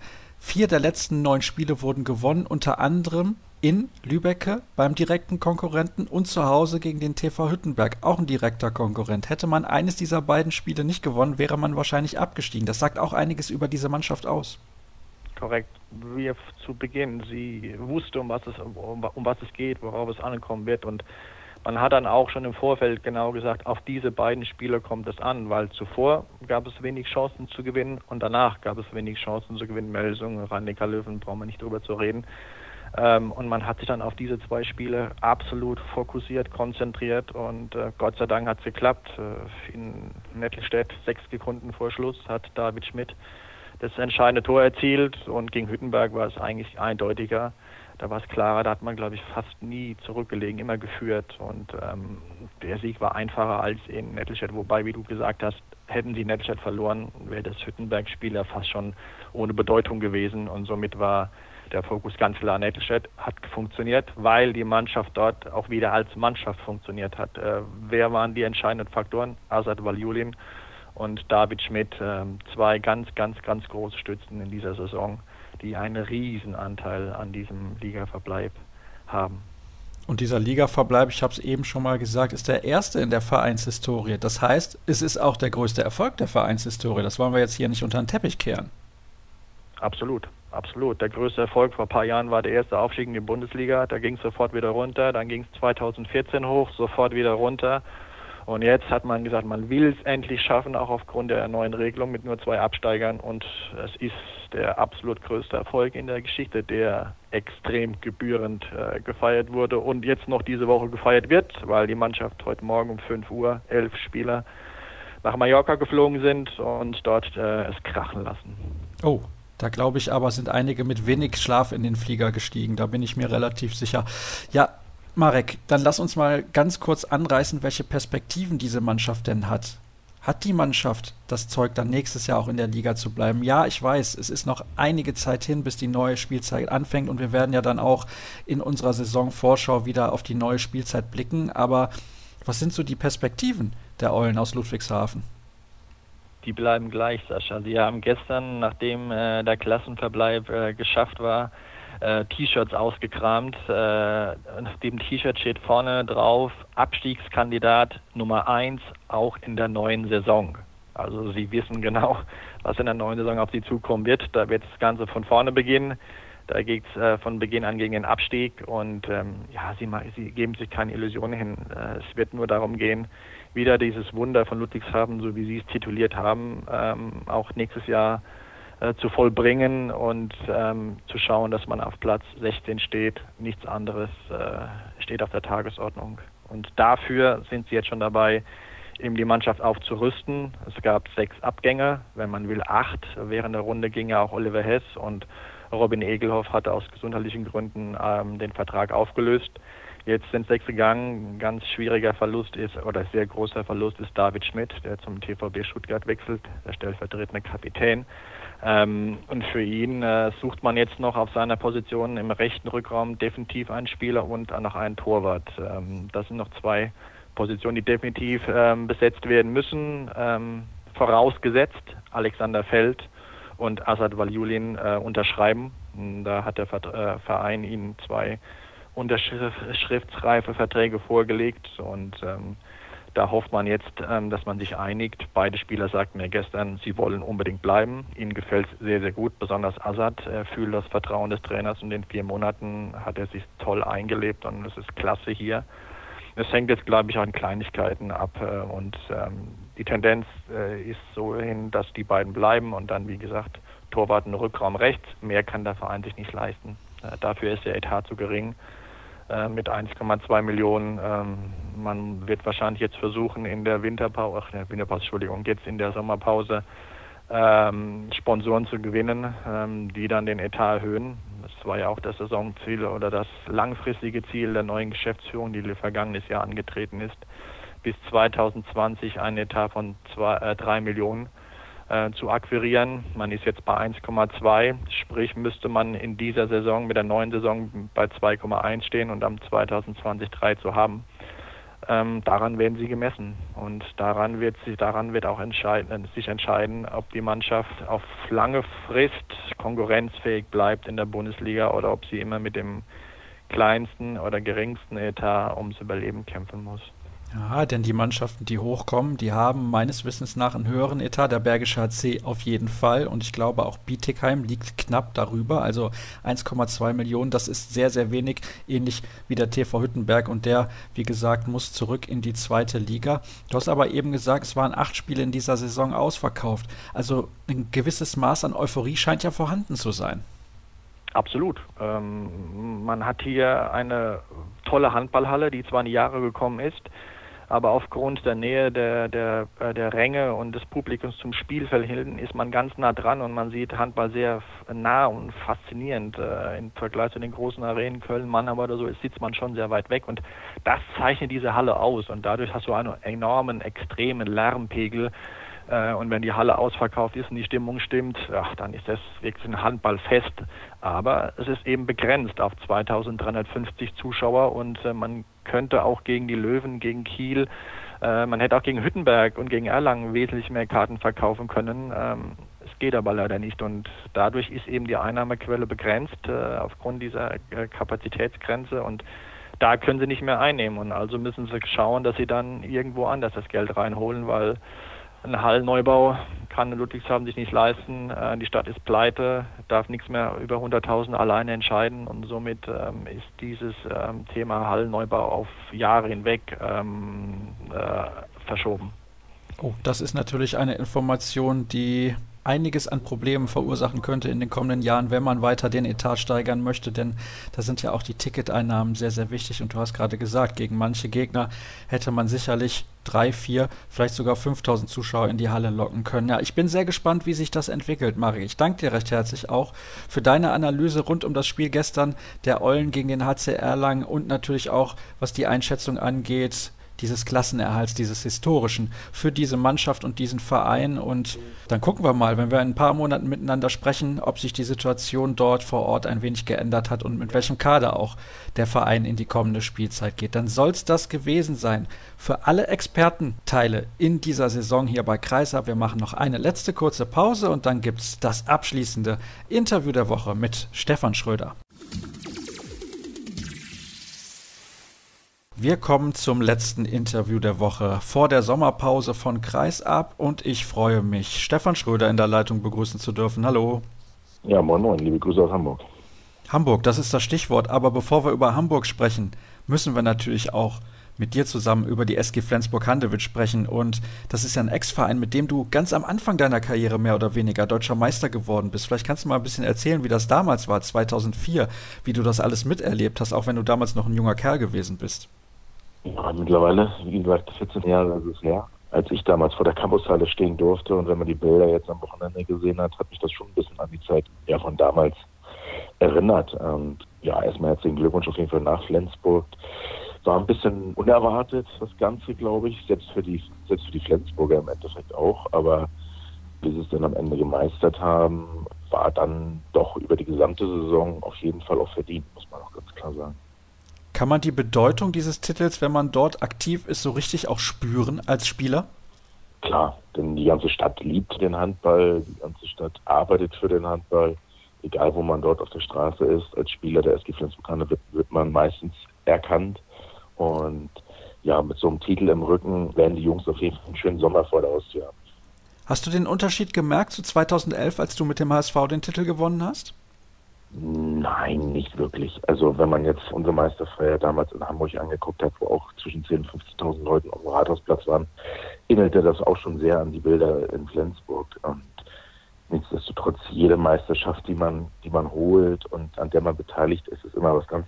S1: Vier der letzten neun Spiele wurden gewonnen, unter anderem in Lübecke beim direkten Konkurrenten und zu Hause gegen den TV Hüttenberg, auch ein direkter Konkurrent. Hätte man eines dieser beiden Spiele nicht gewonnen, wäre man wahrscheinlich abgestiegen. Das sagt auch einiges über diese Mannschaft aus.
S3: Korrekt. Wie zu Beginn. Sie wusste, um was es, um, um was es geht, worauf es ankommen wird und man hat dann auch schon im Vorfeld genau gesagt, auf diese beiden Spieler kommt es an, weil zuvor gab es wenig Chancen zu gewinnen und danach gab es wenig Chancen zu gewinnen. Melsung, Rhein-Neckar Löwen, brauchen wir nicht drüber zu reden. Ähm, und man hat sich dann auf diese zwei Spiele absolut fokussiert, konzentriert und äh, Gott sei Dank hat es geklappt. Äh, in Nettelstedt, sechs Sekunden vor Schluss, hat David Schmidt das entscheidende Tor erzielt und gegen Hüttenberg war es eigentlich eindeutiger. Da war es klarer, da hat man, glaube ich, fast nie zurückgelegen, immer geführt. Und ähm, der Sieg war einfacher als in Nettelstedt, wobei, wie du gesagt hast, hätten sie Nettelstedt verloren, wäre das Hüttenberg-Spiel ja fast schon ohne Bedeutung gewesen. Und somit war der Fokus ganz klar Nettelstedt, hat funktioniert, weil die Mannschaft dort auch wieder als Mannschaft funktioniert hat. Äh, wer waren die entscheidenden Faktoren? Asad Valjulin und David Schmidt, äh, zwei ganz, ganz, ganz große Stützen in dieser Saison die einen riesen Anteil an diesem Ligaverbleib haben.
S1: Und dieser Ligaverbleib, ich habe es eben schon mal gesagt, ist der erste in der Vereinshistorie. Das heißt, es ist auch der größte Erfolg der Vereinshistorie. Das wollen wir jetzt hier nicht unter den Teppich kehren.
S3: Absolut, absolut. Der größte Erfolg vor ein paar Jahren war der erste Aufstieg in die Bundesliga. Da ging es sofort wieder runter. Dann ging es 2014 hoch, sofort wieder runter. Und jetzt hat man gesagt, man will es endlich schaffen, auch aufgrund der neuen Regelung mit nur zwei Absteigern. Und es ist der absolut größte Erfolg in der Geschichte, der extrem gebührend äh, gefeiert wurde und jetzt noch diese Woche gefeiert wird, weil die Mannschaft heute Morgen um 5 Uhr, elf Spieler, nach Mallorca geflogen sind und dort äh, es krachen lassen.
S1: Oh, da glaube ich aber, sind einige mit wenig Schlaf in den Flieger gestiegen. Da bin ich mir relativ sicher. Ja, Marek, dann lass uns mal ganz kurz anreißen, welche Perspektiven diese Mannschaft denn hat. Hat die Mannschaft das Zeug, dann nächstes Jahr auch in der Liga zu bleiben? Ja, ich weiß, es ist noch einige Zeit hin, bis die neue Spielzeit anfängt und wir werden ja dann auch in unserer Saisonvorschau wieder auf die neue Spielzeit blicken. Aber was sind so die Perspektiven der Eulen aus Ludwigshafen?
S3: Die bleiben gleich, Sascha. Sie haben gestern, nachdem äh, der Klassenverbleib äh, geschafft war, äh, T-Shirts ausgekramt. Äh, auf dem T-Shirt steht vorne drauf Abstiegskandidat Nummer 1 auch in der neuen Saison. Also sie wissen genau, was in der neuen Saison auf sie zukommen wird. Da wird das Ganze von vorne beginnen. Da geht es äh, von Beginn an gegen den Abstieg und ähm, ja, sie, sie, geben sich keine Illusionen hin. Äh, es wird nur darum gehen, wieder dieses Wunder von Ludwigshafen, so wie Sie es tituliert haben, ähm, auch nächstes Jahr äh, zu vollbringen und ähm, zu schauen, dass man auf Platz 16 steht. Nichts anderes äh, steht auf der Tagesordnung. Und dafür sind sie jetzt schon dabei, eben die Mannschaft aufzurüsten. Es gab sechs Abgänge, wenn man will acht. Während der Runde ging ja auch Oliver Hess und Robin Egelhoff hatte aus gesundheitlichen Gründen ähm, den Vertrag aufgelöst. Jetzt sind sechs gegangen. Ein ganz schwieriger Verlust ist, oder sehr großer Verlust ist David Schmidt, der zum TVB Stuttgart wechselt, der stellvertretende Kapitän. Ähm, und für ihn äh, sucht man jetzt noch auf seiner Position im rechten Rückraum definitiv einen Spieler und noch einen Torwart. Ähm, das sind noch zwei Positionen, die definitiv ähm, besetzt werden müssen. Ähm, vorausgesetzt Alexander Feld und Asad Valjulin äh, unterschreiben. Da hat der äh, Verein ihnen zwei unterschriftsreife Verträge vorgelegt und ähm, da hofft man jetzt, ähm, dass man sich einigt. Beide Spieler sagten mir gestern, sie wollen unbedingt bleiben. Ihnen gefällt es sehr, sehr gut. Besonders Assad er fühlt das Vertrauen des Trainers und in den vier Monaten hat er sich toll eingelebt und es ist klasse hier. Es hängt jetzt, glaube ich, an Kleinigkeiten ab äh, und ähm, die Tendenz äh, ist so hin, dass die beiden bleiben und dann, wie gesagt, Torwart und Rückraum rechts. Mehr kann der Verein sich nicht leisten. Äh, dafür ist der Etat zu gering. Äh, mit 1,2 Millionen. Ähm, man wird wahrscheinlich jetzt versuchen, in der Winterpause, ach, der Winterpause, Entschuldigung, jetzt in der Sommerpause ähm, Sponsoren zu gewinnen, ähm, die dann den Etat erhöhen. Das war ja auch das Saisonziel oder das langfristige Ziel der neuen Geschäftsführung, die vergangenes Jahr angetreten ist, bis 2020 ein Etat von zwei, äh, 3 Millionen äh, zu akquirieren. Man ist jetzt bei 1,2, sprich müsste man in dieser Saison mit der neuen Saison bei 2,1 stehen und am 2020 3 zu haben. Ähm, daran werden sie gemessen und daran wird sich daran wird auch entscheiden, sich entscheiden, ob die Mannschaft auf lange Frist konkurrenzfähig bleibt in der Bundesliga oder ob sie immer mit dem kleinsten oder geringsten Etat ums Überleben kämpfen muss.
S1: Ja, denn die Mannschaften, die hochkommen, die haben meines Wissens nach einen höheren Etat. Der Bergische HC auf jeden Fall. Und ich glaube auch Bietigheim liegt knapp darüber. Also 1,2 Millionen, das ist sehr, sehr wenig. Ähnlich wie der TV Hüttenberg. Und der, wie gesagt, muss zurück in die zweite Liga. Du hast aber eben gesagt, es waren acht Spiele in dieser Saison ausverkauft. Also ein gewisses Maß an Euphorie scheint ja vorhanden zu sein.
S3: Absolut. Ähm, man hat hier eine tolle Handballhalle, die zwar in die Jahre gekommen ist, aber aufgrund der Nähe der, der, äh, der Ränge und des Publikums zum Spielfeld hinten ist man ganz nah dran und man sieht Handball sehr nah und faszinierend. Äh, Im Vergleich zu den großen Arenen Köln, Mannheim oder so sitzt man schon sehr weit weg und das zeichnet diese Halle aus und dadurch hast du einen enormen, extremen Lärmpegel, und wenn die Halle ausverkauft ist und die Stimmung stimmt, ach, dann ist das wirklich ein Handballfest. Aber es ist eben begrenzt auf 2350 Zuschauer und äh, man könnte auch gegen die Löwen, gegen Kiel, äh, man hätte auch gegen Hüttenberg und gegen Erlangen wesentlich mehr Karten verkaufen können. Ähm, es geht aber leider nicht und dadurch ist eben die Einnahmequelle begrenzt äh, aufgrund dieser äh, Kapazitätsgrenze und da können sie nicht mehr einnehmen und also müssen sie schauen, dass sie dann irgendwo anders das Geld reinholen, weil ein Hallenneubau kann Ludwigshafen sich nicht leisten. Äh, die Stadt ist pleite, darf nichts mehr über 100.000 alleine entscheiden und somit ähm, ist dieses ähm, Thema Hallenneubau auf Jahre hinweg ähm, äh, verschoben.
S1: Oh, das ist natürlich eine Information, die einiges an Problemen verursachen könnte in den kommenden Jahren, wenn man weiter den Etat steigern möchte, denn da sind ja auch die Ticketeinnahmen sehr, sehr wichtig. Und du hast gerade gesagt, gegen manche Gegner hätte man sicherlich drei, vier, vielleicht sogar 5000 Zuschauer in die Halle locken können. Ja, ich bin sehr gespannt, wie sich das entwickelt, Mari. Ich danke dir recht herzlich auch für deine Analyse rund um das Spiel gestern der Eulen gegen den HCR Lang und natürlich auch, was die Einschätzung angeht, dieses Klassenerhalts, dieses historischen für diese Mannschaft und diesen Verein. Und dann gucken wir mal, wenn wir in ein paar Monaten miteinander sprechen, ob sich die Situation dort vor Ort ein wenig geändert hat und mit welchem Kader auch der Verein in die kommende Spielzeit geht. Dann soll es das gewesen sein für alle Expertenteile in dieser Saison hier bei Kreisab. Wir machen noch eine letzte kurze Pause und dann gibt es das abschließende Interview der Woche mit Stefan Schröder. Wir kommen zum letzten Interview der Woche vor der Sommerpause von Kreisab und ich freue mich, Stefan Schröder in der Leitung begrüßen zu dürfen. Hallo.
S4: Ja, moin moin, liebe Grüße aus Hamburg.
S1: Hamburg, das ist das Stichwort, aber bevor wir über Hamburg sprechen, müssen wir natürlich auch mit dir zusammen über die SG Flensburg-Handewitt sprechen. Und das ist ja ein Ex-Verein, mit dem du ganz am Anfang deiner Karriere mehr oder weniger deutscher Meister geworden bist. Vielleicht kannst du mal ein bisschen erzählen, wie das damals war, 2004, wie du das alles miterlebt hast, auch wenn du damals noch ein junger Kerl gewesen bist.
S4: Ja, mittlerweile, wie gesagt, 14 Jahre ist es her, als ich damals vor der Campushalle stehen durfte. Und wenn man die Bilder jetzt am Wochenende gesehen hat, hat mich das schon ein bisschen an die Zeit ja, von damals erinnert. Und ja, erstmal herzlichen Glückwunsch auf jeden Fall nach Flensburg. War ein bisschen unerwartet, das Ganze, glaube ich, selbst für die, selbst für die Flensburger im Endeffekt auch. Aber wie sie es dann am Ende gemeistert haben, war dann doch über die gesamte Saison auf jeden Fall auch verdient, muss man auch ganz klar sagen.
S1: Kann man die Bedeutung dieses Titels, wenn man dort aktiv ist, so richtig auch spüren als Spieler?
S4: Klar, denn die ganze Stadt liebt den Handball, die ganze Stadt arbeitet für den Handball. Egal, wo man dort auf der Straße ist, als Spieler der SG Flensburg wird, wird man meistens erkannt. Und ja, mit so einem Titel im Rücken werden die Jungs auf jeden Fall einen schönen Sommer vor der Haustür haben.
S1: Hast du den Unterschied gemerkt zu 2011, als du mit dem HSV den Titel gewonnen hast?
S4: Nein, nicht wirklich. Also wenn man jetzt unsere Meisterfeier damals in Hamburg angeguckt hat, wo auch zwischen 10.000 und 15.000 Leuten auf dem Rathausplatz waren, erinnerte das auch schon sehr an die Bilder in Flensburg. Und nichtsdestotrotz, jede Meisterschaft, die man, die man holt und an der man beteiligt ist, ist immer was ganz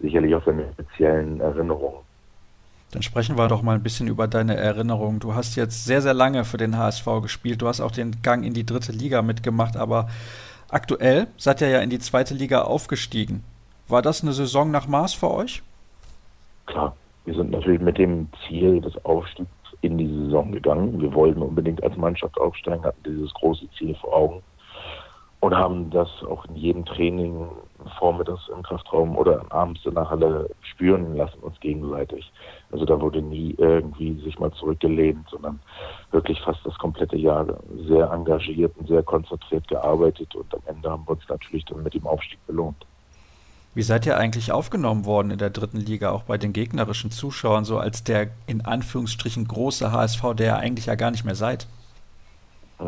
S4: sicherlich auch seine speziellen Erinnerungen.
S1: Dann sprechen wir doch mal ein bisschen über deine Erinnerungen. Du hast jetzt sehr, sehr lange für den HSV gespielt. Du hast auch den Gang in die dritte Liga mitgemacht, aber Aktuell seid ihr ja in die zweite Liga aufgestiegen. War das eine Saison nach Maß für euch?
S4: Klar, wir sind natürlich mit dem Ziel des Aufstiegs in die Saison gegangen. Wir wollten unbedingt als Mannschaft aufsteigen, hatten dieses große Ziel vor Augen und haben das auch in jedem Training vormittags im Kraftraum oder abends in der Halle spüren lassen uns gegenseitig. Also da wurde nie irgendwie sich mal zurückgelehnt, sondern wirklich fast das komplette Jahr sehr engagiert und sehr konzentriert gearbeitet und am Ende haben wir uns natürlich dann mit dem Aufstieg belohnt.
S1: Wie seid ihr eigentlich aufgenommen worden in der dritten Liga, auch bei den gegnerischen Zuschauern, so als der in Anführungsstrichen große HSV, der ihr eigentlich ja gar nicht mehr seid?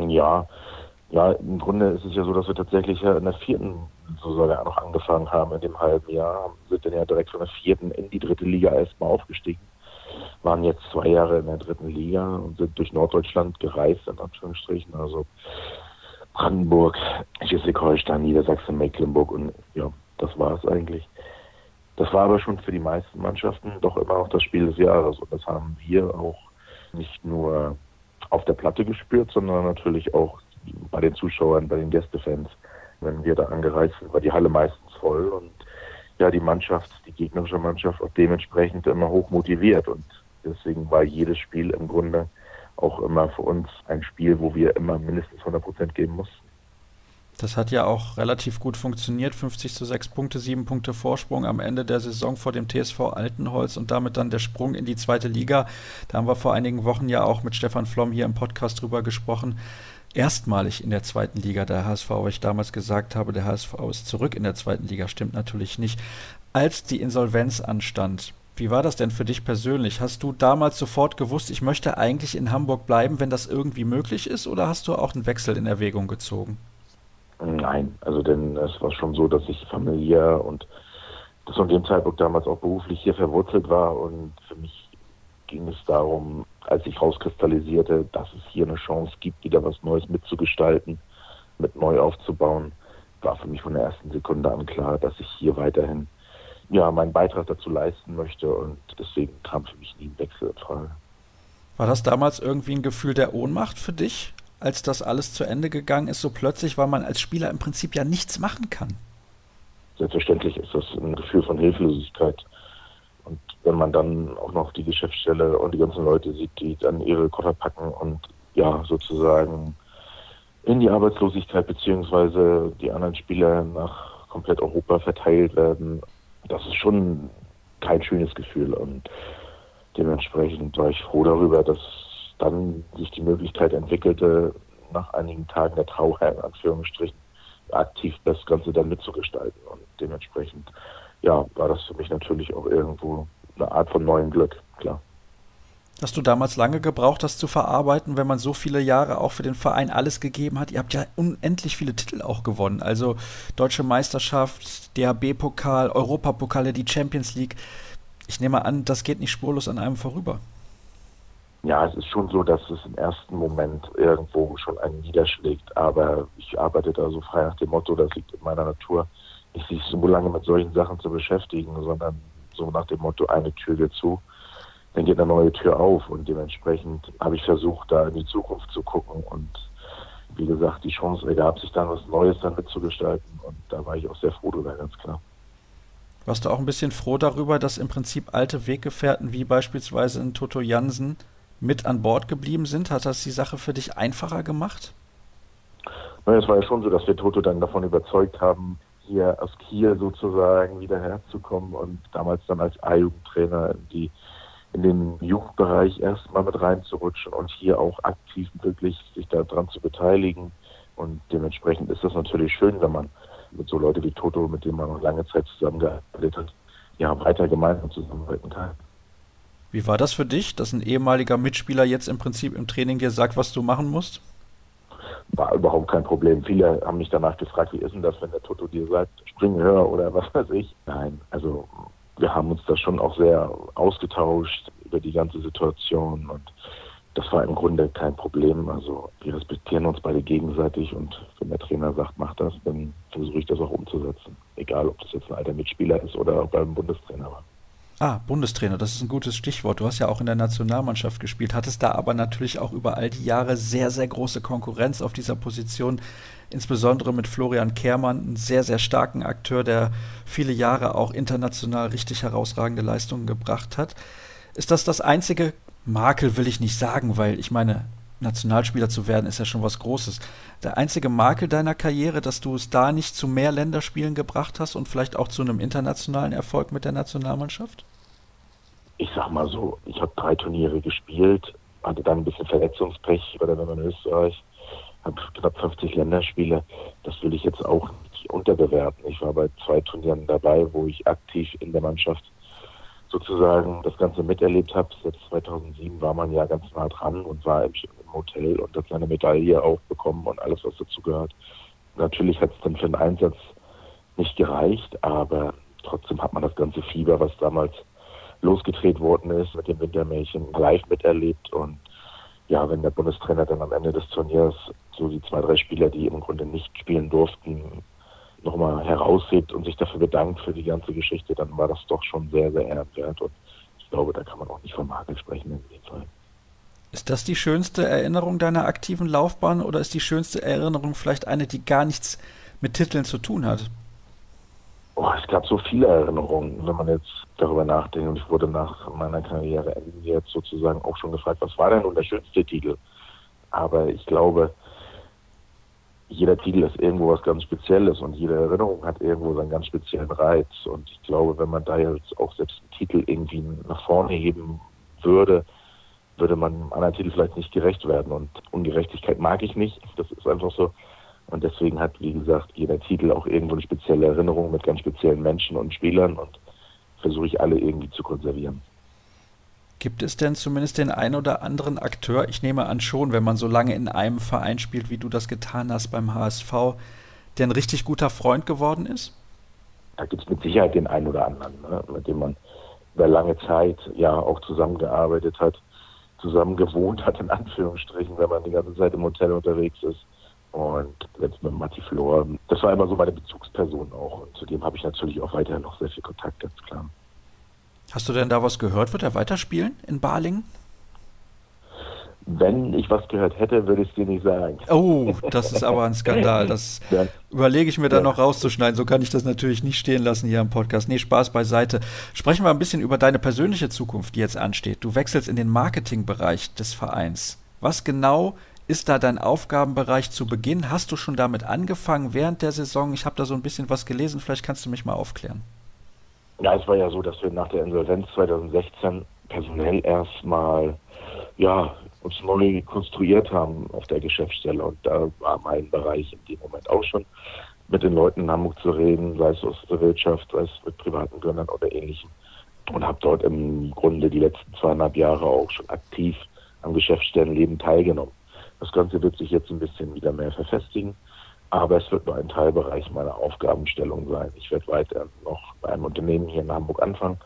S4: Ja, ja, im Grunde ist es ja so, dass wir tatsächlich ja in der vierten Saison ja noch angefangen haben in dem halben Jahr, sind dann ja direkt von der vierten in die dritte Liga erstmal aufgestiegen, waren jetzt zwei Jahre in der dritten Liga und sind durch Norddeutschland gereist, in Anführungsstrichen, also Brandenburg, Schleswig-Holstein, Niedersachsen, Mecklenburg und ja, das war es eigentlich. Das war aber schon für die meisten Mannschaften doch immer auch das Spiel des Jahres. Und das haben wir auch nicht nur auf der Platte gespürt, sondern natürlich auch bei den Zuschauern, bei den Gästefans. Wenn wir da angereist sind, war die Halle meistens voll und ja, die Mannschaft, die gegnerische Mannschaft auch dementsprechend immer hoch motiviert. Und deswegen war jedes Spiel im Grunde auch immer für uns ein Spiel, wo wir immer mindestens 100 Prozent geben mussten.
S1: Das hat ja auch relativ gut funktioniert. 50 zu 6 Punkte, 7 Punkte Vorsprung am Ende der Saison vor dem TSV Altenholz und damit dann der Sprung in die zweite Liga. Da haben wir vor einigen Wochen ja auch mit Stefan Flom hier im Podcast drüber gesprochen. Erstmalig in der zweiten Liga der HSV, weil ich damals gesagt habe, der HSV ist zurück in der zweiten Liga, stimmt natürlich nicht. Als die Insolvenz anstand, wie war das denn für dich persönlich? Hast du damals sofort gewusst, ich möchte eigentlich in Hamburg bleiben, wenn das irgendwie möglich ist, oder hast du auch einen Wechsel in Erwägung gezogen?
S4: Nein, also denn es war schon so, dass ich familiär und das von dem Zeitpunkt damals auch beruflich hier verwurzelt war und für mich ging es darum, als ich rauskristallisierte, dass es hier eine Chance gibt, wieder was Neues mitzugestalten, mit neu aufzubauen, war für mich von der ersten Sekunde an klar, dass ich hier weiterhin ja, meinen Beitrag dazu leisten möchte und deswegen kam für mich nie ein Wechsel in Frage.
S1: War das damals irgendwie ein Gefühl der Ohnmacht für dich? als das alles zu Ende gegangen ist, so plötzlich, weil man als Spieler im Prinzip ja nichts machen kann.
S4: Selbstverständlich ist das ein Gefühl von Hilflosigkeit. Und wenn man dann auch noch die Geschäftsstelle und die ganzen Leute sieht, die dann ihre Koffer packen und ja, sozusagen in die Arbeitslosigkeit beziehungsweise die anderen Spieler nach komplett Europa verteilt werden, das ist schon kein schönes Gefühl. Und dementsprechend war ich froh darüber, dass dann sich die Möglichkeit entwickelte, nach einigen Tagen der Trauer in Anführungsstrichen aktiv das Ganze dann mitzugestalten. Und dementsprechend, ja, war das für mich natürlich auch irgendwo eine Art von neuem Glück, klar.
S1: Dass du damals lange gebraucht hast zu verarbeiten, wenn man so viele Jahre auch für den Verein alles gegeben hat. Ihr habt ja unendlich viele Titel auch gewonnen. Also Deutsche Meisterschaft, DHB-Pokal, Europapokale, die Champions League. Ich nehme an, das geht nicht spurlos an einem vorüber.
S4: Ja, es ist schon so, dass es im ersten Moment irgendwo schon einen niederschlägt, aber ich arbeite da so frei nach dem Motto, das liegt in meiner Natur, sich so lange mit solchen Sachen zu beschäftigen, sondern so nach dem Motto, eine Tür geht zu, dann geht eine neue Tür auf und dementsprechend habe ich versucht, da in die Zukunft zu gucken und wie gesagt, die Chance ergab sich dann was Neues dann mitzugestalten und da war ich auch sehr froh drüber, ganz klar.
S1: Warst du auch ein bisschen froh darüber, dass im Prinzip alte Weggefährten wie beispielsweise in Toto Jansen mit an Bord geblieben sind? Hat das die Sache für dich einfacher gemacht?
S4: Es war ja schon so, dass wir Toto dann davon überzeugt haben, hier aus Kiel sozusagen wieder herzukommen und damals dann als A-Jugendtrainer in, die, in den Jugendbereich erstmal mit reinzurutschen und hier auch aktiv wirklich sich daran zu beteiligen. Und dementsprechend ist das natürlich schön, wenn man mit so Leuten wie Toto, mit denen man noch lange Zeit zusammengearbeitet hat, ja, weiter gemeinsam zusammenarbeiten kann.
S1: Wie war das für dich, dass ein ehemaliger Mitspieler jetzt im Prinzip im Training dir sagt, was du machen musst?
S4: War überhaupt kein Problem. Viele haben mich danach gefragt, wie ist denn das, wenn der Toto dir sagt, spring höher oder (laughs) was weiß ich. Nein, also wir haben uns da schon auch sehr ausgetauscht über die ganze Situation und das war im Grunde kein Problem. Also wir respektieren uns beide gegenseitig und wenn der Trainer sagt, mach das, dann versuche ich das auch umzusetzen. Egal, ob das jetzt ein alter Mitspieler ist oder ob er ein Bundestrainer war.
S1: Ah, Bundestrainer, das ist ein gutes Stichwort. Du hast ja auch in der Nationalmannschaft gespielt, hattest da aber natürlich auch über all die Jahre sehr, sehr große Konkurrenz auf dieser Position, insbesondere mit Florian Kehrmann, einen sehr, sehr starken Akteur, der viele Jahre auch international richtig herausragende Leistungen gebracht hat. Ist das das einzige Makel, will ich nicht sagen, weil ich meine, Nationalspieler zu werden, ist ja schon was Großes. Der einzige Makel deiner Karriere, dass du es da nicht zu mehr Länderspielen gebracht hast und vielleicht auch zu einem internationalen Erfolg mit der Nationalmannschaft?
S4: Ich sag mal so, ich habe drei Turniere gespielt, hatte dann ein bisschen Verletzungspech bei der in Österreich, habe knapp 50 Länderspiele. Das will ich jetzt auch nicht unterbewerten. Ich war bei zwei Turnieren dabei, wo ich aktiv in der Mannschaft sozusagen das Ganze miterlebt habe. Selbst 2007 war man ja ganz nah dran und war im Hotel und hat seine Medaille auch bekommen und alles, was dazu gehört. Natürlich hat es dann für den Einsatz nicht gereicht, aber trotzdem hat man das ganze Fieber, was damals losgedreht worden ist, mit dem Wintermärchen live miterlebt und ja, wenn der Bundestrainer dann am Ende des Turniers so die zwei, drei Spieler, die im Grunde nicht spielen durften, nochmal heraushebt und sich dafür bedankt für die ganze Geschichte, dann war das doch schon sehr, sehr ehrenwert. Und ich glaube, da kann man auch nicht vom Makel sprechen in dem Fall.
S1: Ist das die schönste Erinnerung deiner aktiven Laufbahn oder ist die schönste Erinnerung vielleicht eine, die gar nichts mit Titeln zu tun hat?
S4: Oh, es gab so viele Erinnerungen, wenn man jetzt darüber nachdenkt. Und ich wurde nach meiner Karriere jetzt sozusagen auch schon gefragt, was war denn nun der schönste Titel? Aber ich glaube, jeder Titel ist irgendwo was ganz Spezielles und jede Erinnerung hat irgendwo seinen ganz speziellen Reiz. Und ich glaube, wenn man da jetzt auch selbst einen Titel irgendwie nach vorne heben würde, würde man einem anderen Titel vielleicht nicht gerecht werden. Und Ungerechtigkeit mag ich nicht. Das ist einfach so. Und deswegen hat, wie gesagt, jeder Titel auch irgendwo eine spezielle Erinnerung mit ganz speziellen Menschen und Spielern und versuche ich alle irgendwie zu konservieren.
S1: Gibt es denn zumindest den einen oder anderen Akteur, ich nehme an schon, wenn man so lange in einem Verein spielt, wie du das getan hast beim HSV, der ein richtig guter Freund geworden ist?
S4: Da gibt es mit Sicherheit den einen oder anderen, ne, mit dem man über lange Zeit ja auch zusammengearbeitet hat, zusammen gewohnt hat, in Anführungsstrichen, wenn man die ganze Zeit im Hotel unterwegs ist. Und selbst mit Matti Flor, das war immer so meine Bezugsperson auch. Und zudem habe ich natürlich auch weiterhin noch sehr viel Kontakt, ganz klar.
S1: Hast du denn da was gehört? Wird er weiterspielen in Balingen?
S4: Wenn ich was gehört hätte, würde ich es dir nicht sagen.
S1: Oh, das ist aber ein Skandal. Das (laughs) ja. überlege ich mir dann ja. noch rauszuschneiden. So kann ich das natürlich nicht stehen lassen hier im Podcast. Nee, Spaß beiseite. Sprechen wir ein bisschen über deine persönliche Zukunft, die jetzt ansteht. Du wechselst in den Marketingbereich des Vereins. Was genau ist da dein Aufgabenbereich zu Beginn? Hast du schon damit angefangen während der Saison? Ich habe da so ein bisschen was gelesen. Vielleicht kannst du mich mal aufklären.
S4: Ja, es war ja so, dass wir nach der Insolvenz 2016 personell erstmal ja, uns neu konstruiert haben auf der Geschäftsstelle. Und da war mein Bereich in dem Moment auch schon, mit den Leuten in Hamburg zu reden, sei es aus der Wirtschaft, sei es mit privaten Gönnern oder ähnlichem. Und habe dort im Grunde die letzten zweieinhalb Jahre auch schon aktiv am Geschäftsstellenleben teilgenommen. Das Ganze wird sich jetzt ein bisschen wieder mehr verfestigen. Aber es wird nur ein Teilbereich meiner Aufgabenstellung sein. Ich werde weiter noch bei einem Unternehmen hier in Hamburg anfangen,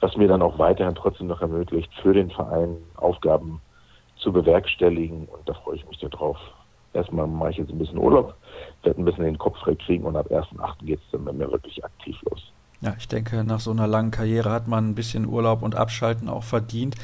S4: was mir dann auch weiterhin trotzdem noch ermöglicht, für den Verein Aufgaben zu bewerkstelligen. Und da freue ich mich darauf. Erstmal mache ich jetzt ein bisschen Urlaub, werde ein bisschen den Kopf frei kriegen und ab 1.8. geht es dann bei mir wirklich aktiv los.
S1: Ja, ich denke, nach so einer langen Karriere hat man ein bisschen Urlaub und Abschalten auch verdient.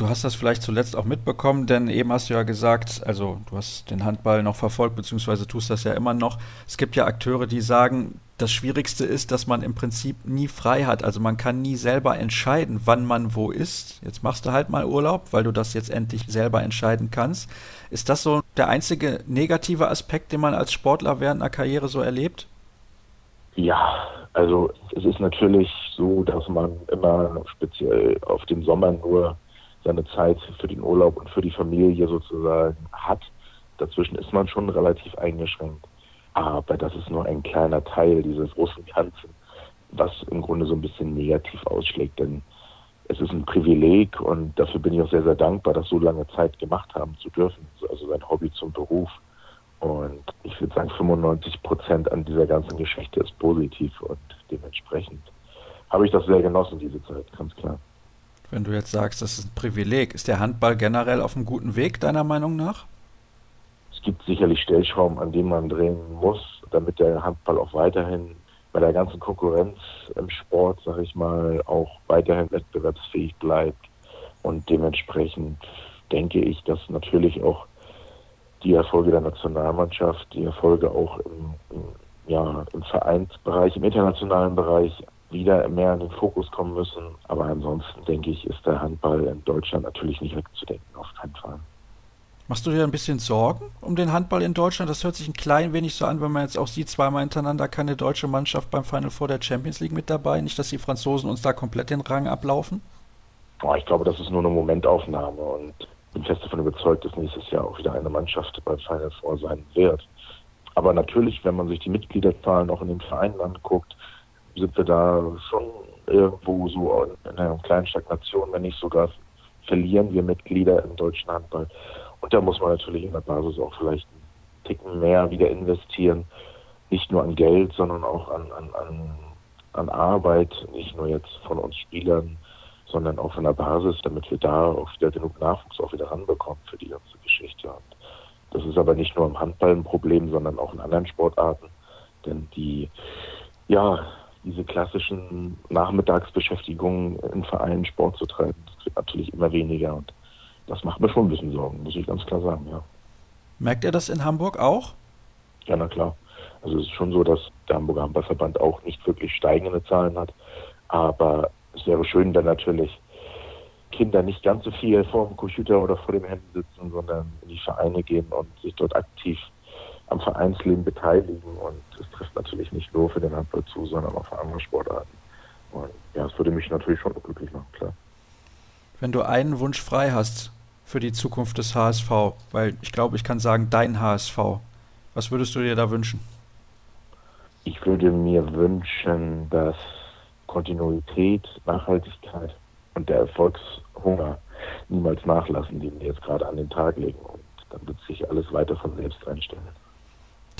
S1: Du hast das vielleicht zuletzt auch mitbekommen, denn eben hast du ja gesagt, also du hast den Handball noch verfolgt, beziehungsweise tust das ja immer noch. Es gibt ja Akteure, die sagen, das Schwierigste ist, dass man im Prinzip nie frei hat. Also man kann nie selber entscheiden, wann man wo ist. Jetzt machst du halt mal Urlaub, weil du das jetzt endlich selber entscheiden kannst. Ist das so der einzige negative Aspekt, den man als Sportler während einer Karriere so erlebt?
S4: Ja, also es ist natürlich so, dass man immer speziell auf den Sommer nur seine Zeit für den Urlaub und für die Familie sozusagen hat. Dazwischen ist man schon relativ eingeschränkt. Aber das ist nur ein kleiner Teil dieses großen Ganzen, was im Grunde so ein bisschen negativ ausschlägt. Denn es ist ein Privileg und dafür bin ich auch sehr, sehr dankbar, das so lange Zeit gemacht haben zu dürfen. Also sein Hobby zum Beruf. Und ich würde sagen, 95 Prozent an dieser ganzen Geschichte ist positiv und dementsprechend habe ich das sehr genossen, diese Zeit, ganz klar.
S1: Wenn du jetzt sagst, das ist ein Privileg, ist der Handball generell auf einem guten Weg, deiner Meinung nach?
S4: Es gibt sicherlich Stellschrauben, an denen man drehen muss, damit der Handball auch weiterhin bei der ganzen Konkurrenz im Sport, sag ich mal, auch weiterhin wettbewerbsfähig bleibt. Und dementsprechend denke ich, dass natürlich auch die Erfolge der Nationalmannschaft, die Erfolge auch im, im, ja, im Vereinsbereich, im internationalen Bereich wieder mehr in den Fokus kommen müssen. Aber ansonsten denke ich, ist der Handball in Deutschland natürlich nicht wegzudenken, auf keinen Fall.
S1: Machst du dir ein bisschen Sorgen um den Handball in Deutschland? Das hört sich ein klein wenig so an, wenn man jetzt auch sieht, zweimal hintereinander keine deutsche Mannschaft beim Final Four der Champions League mit dabei. Nicht, dass die Franzosen uns da komplett den Rang ablaufen?
S4: Oh, ich glaube, das ist nur eine Momentaufnahme und bin fest davon überzeugt, dass nächstes Jahr auch wieder eine Mannschaft beim Final Four sein wird. Aber natürlich, wenn man sich die Mitgliederzahlen auch in den Vereinen anguckt, sind wir da schon irgendwo so in einer kleinen Stagnation, wenn nicht sogar verlieren wir Mitglieder im deutschen Handball. Und da muss man natürlich in der Basis auch vielleicht einen Ticken mehr wieder investieren. Nicht nur an Geld, sondern auch an, an, an, an Arbeit, nicht nur jetzt von uns Spielern, sondern auch von der Basis, damit wir da auch wieder genug Nachwuchs auch wieder ranbekommen für die ganze Geschichte. Und das ist aber nicht nur im Handball ein Problem, sondern auch in anderen Sportarten Denn die, ja, diese klassischen Nachmittagsbeschäftigungen in Vereinen Sport zu treiben, das wird natürlich immer weniger und das macht mir schon ein bisschen Sorgen, muss ich ganz klar sagen, ja.
S1: Merkt ihr das in Hamburg auch?
S4: Ja, na klar. Also es ist schon so, dass der Hamburger Handballverband auch nicht wirklich steigende Zahlen hat. Aber es wäre schön, wenn natürlich Kinder nicht ganz so viel vor dem Computer oder vor dem Handy sitzen, sondern in die Vereine gehen und sich dort aktiv am Vereinsleben beteiligen. Das natürlich nicht nur für den Handball zu, sondern auch für andere Sportarten. Und ja, es würde mich natürlich schon glücklich machen, klar.
S1: Wenn du einen Wunsch frei hast für die Zukunft des HSV, weil ich glaube, ich kann sagen, dein HSV, was würdest du dir da wünschen?
S4: Ich würde mir wünschen, dass Kontinuität, Nachhaltigkeit und der Erfolgshunger niemals nachlassen, den wir jetzt gerade an den Tag legen. Und dann wird sich alles weiter von selbst einstellen.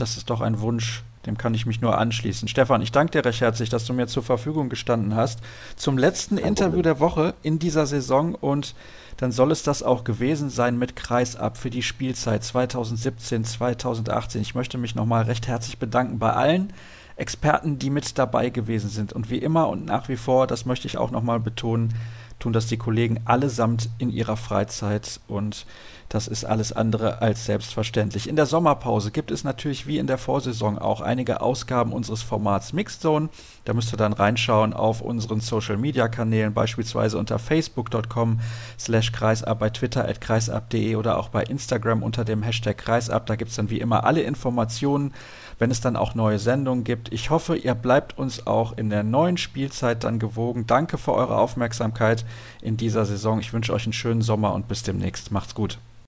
S1: Das ist doch ein Wunsch, dem kann ich mich nur anschließen. Stefan, ich danke dir recht herzlich, dass du mir zur Verfügung gestanden hast. Zum letzten Kein Interview der Woche in dieser Saison und dann soll es das auch gewesen sein mit Kreisab für die Spielzeit 2017, 2018. Ich möchte mich nochmal recht herzlich bedanken bei allen Experten, die mit dabei gewesen sind. Und wie immer und nach wie vor, das möchte ich auch nochmal betonen, tun das die Kollegen allesamt in ihrer Freizeit und das ist alles andere als selbstverständlich. In der Sommerpause gibt es natürlich wie in der Vorsaison auch einige Ausgaben unseres Formats Mixed Zone. Da müsst ihr dann reinschauen auf unseren Social Media Kanälen, beispielsweise unter facebook.com slash kreisab, bei Twitter at kreisab.de oder auch bei Instagram unter dem Hashtag kreisab. Da gibt es dann wie immer alle Informationen, wenn es dann auch neue Sendungen gibt. Ich hoffe, ihr bleibt uns auch in der neuen Spielzeit dann gewogen. Danke für eure Aufmerksamkeit in dieser Saison. Ich wünsche euch einen schönen Sommer und bis demnächst. Macht's gut.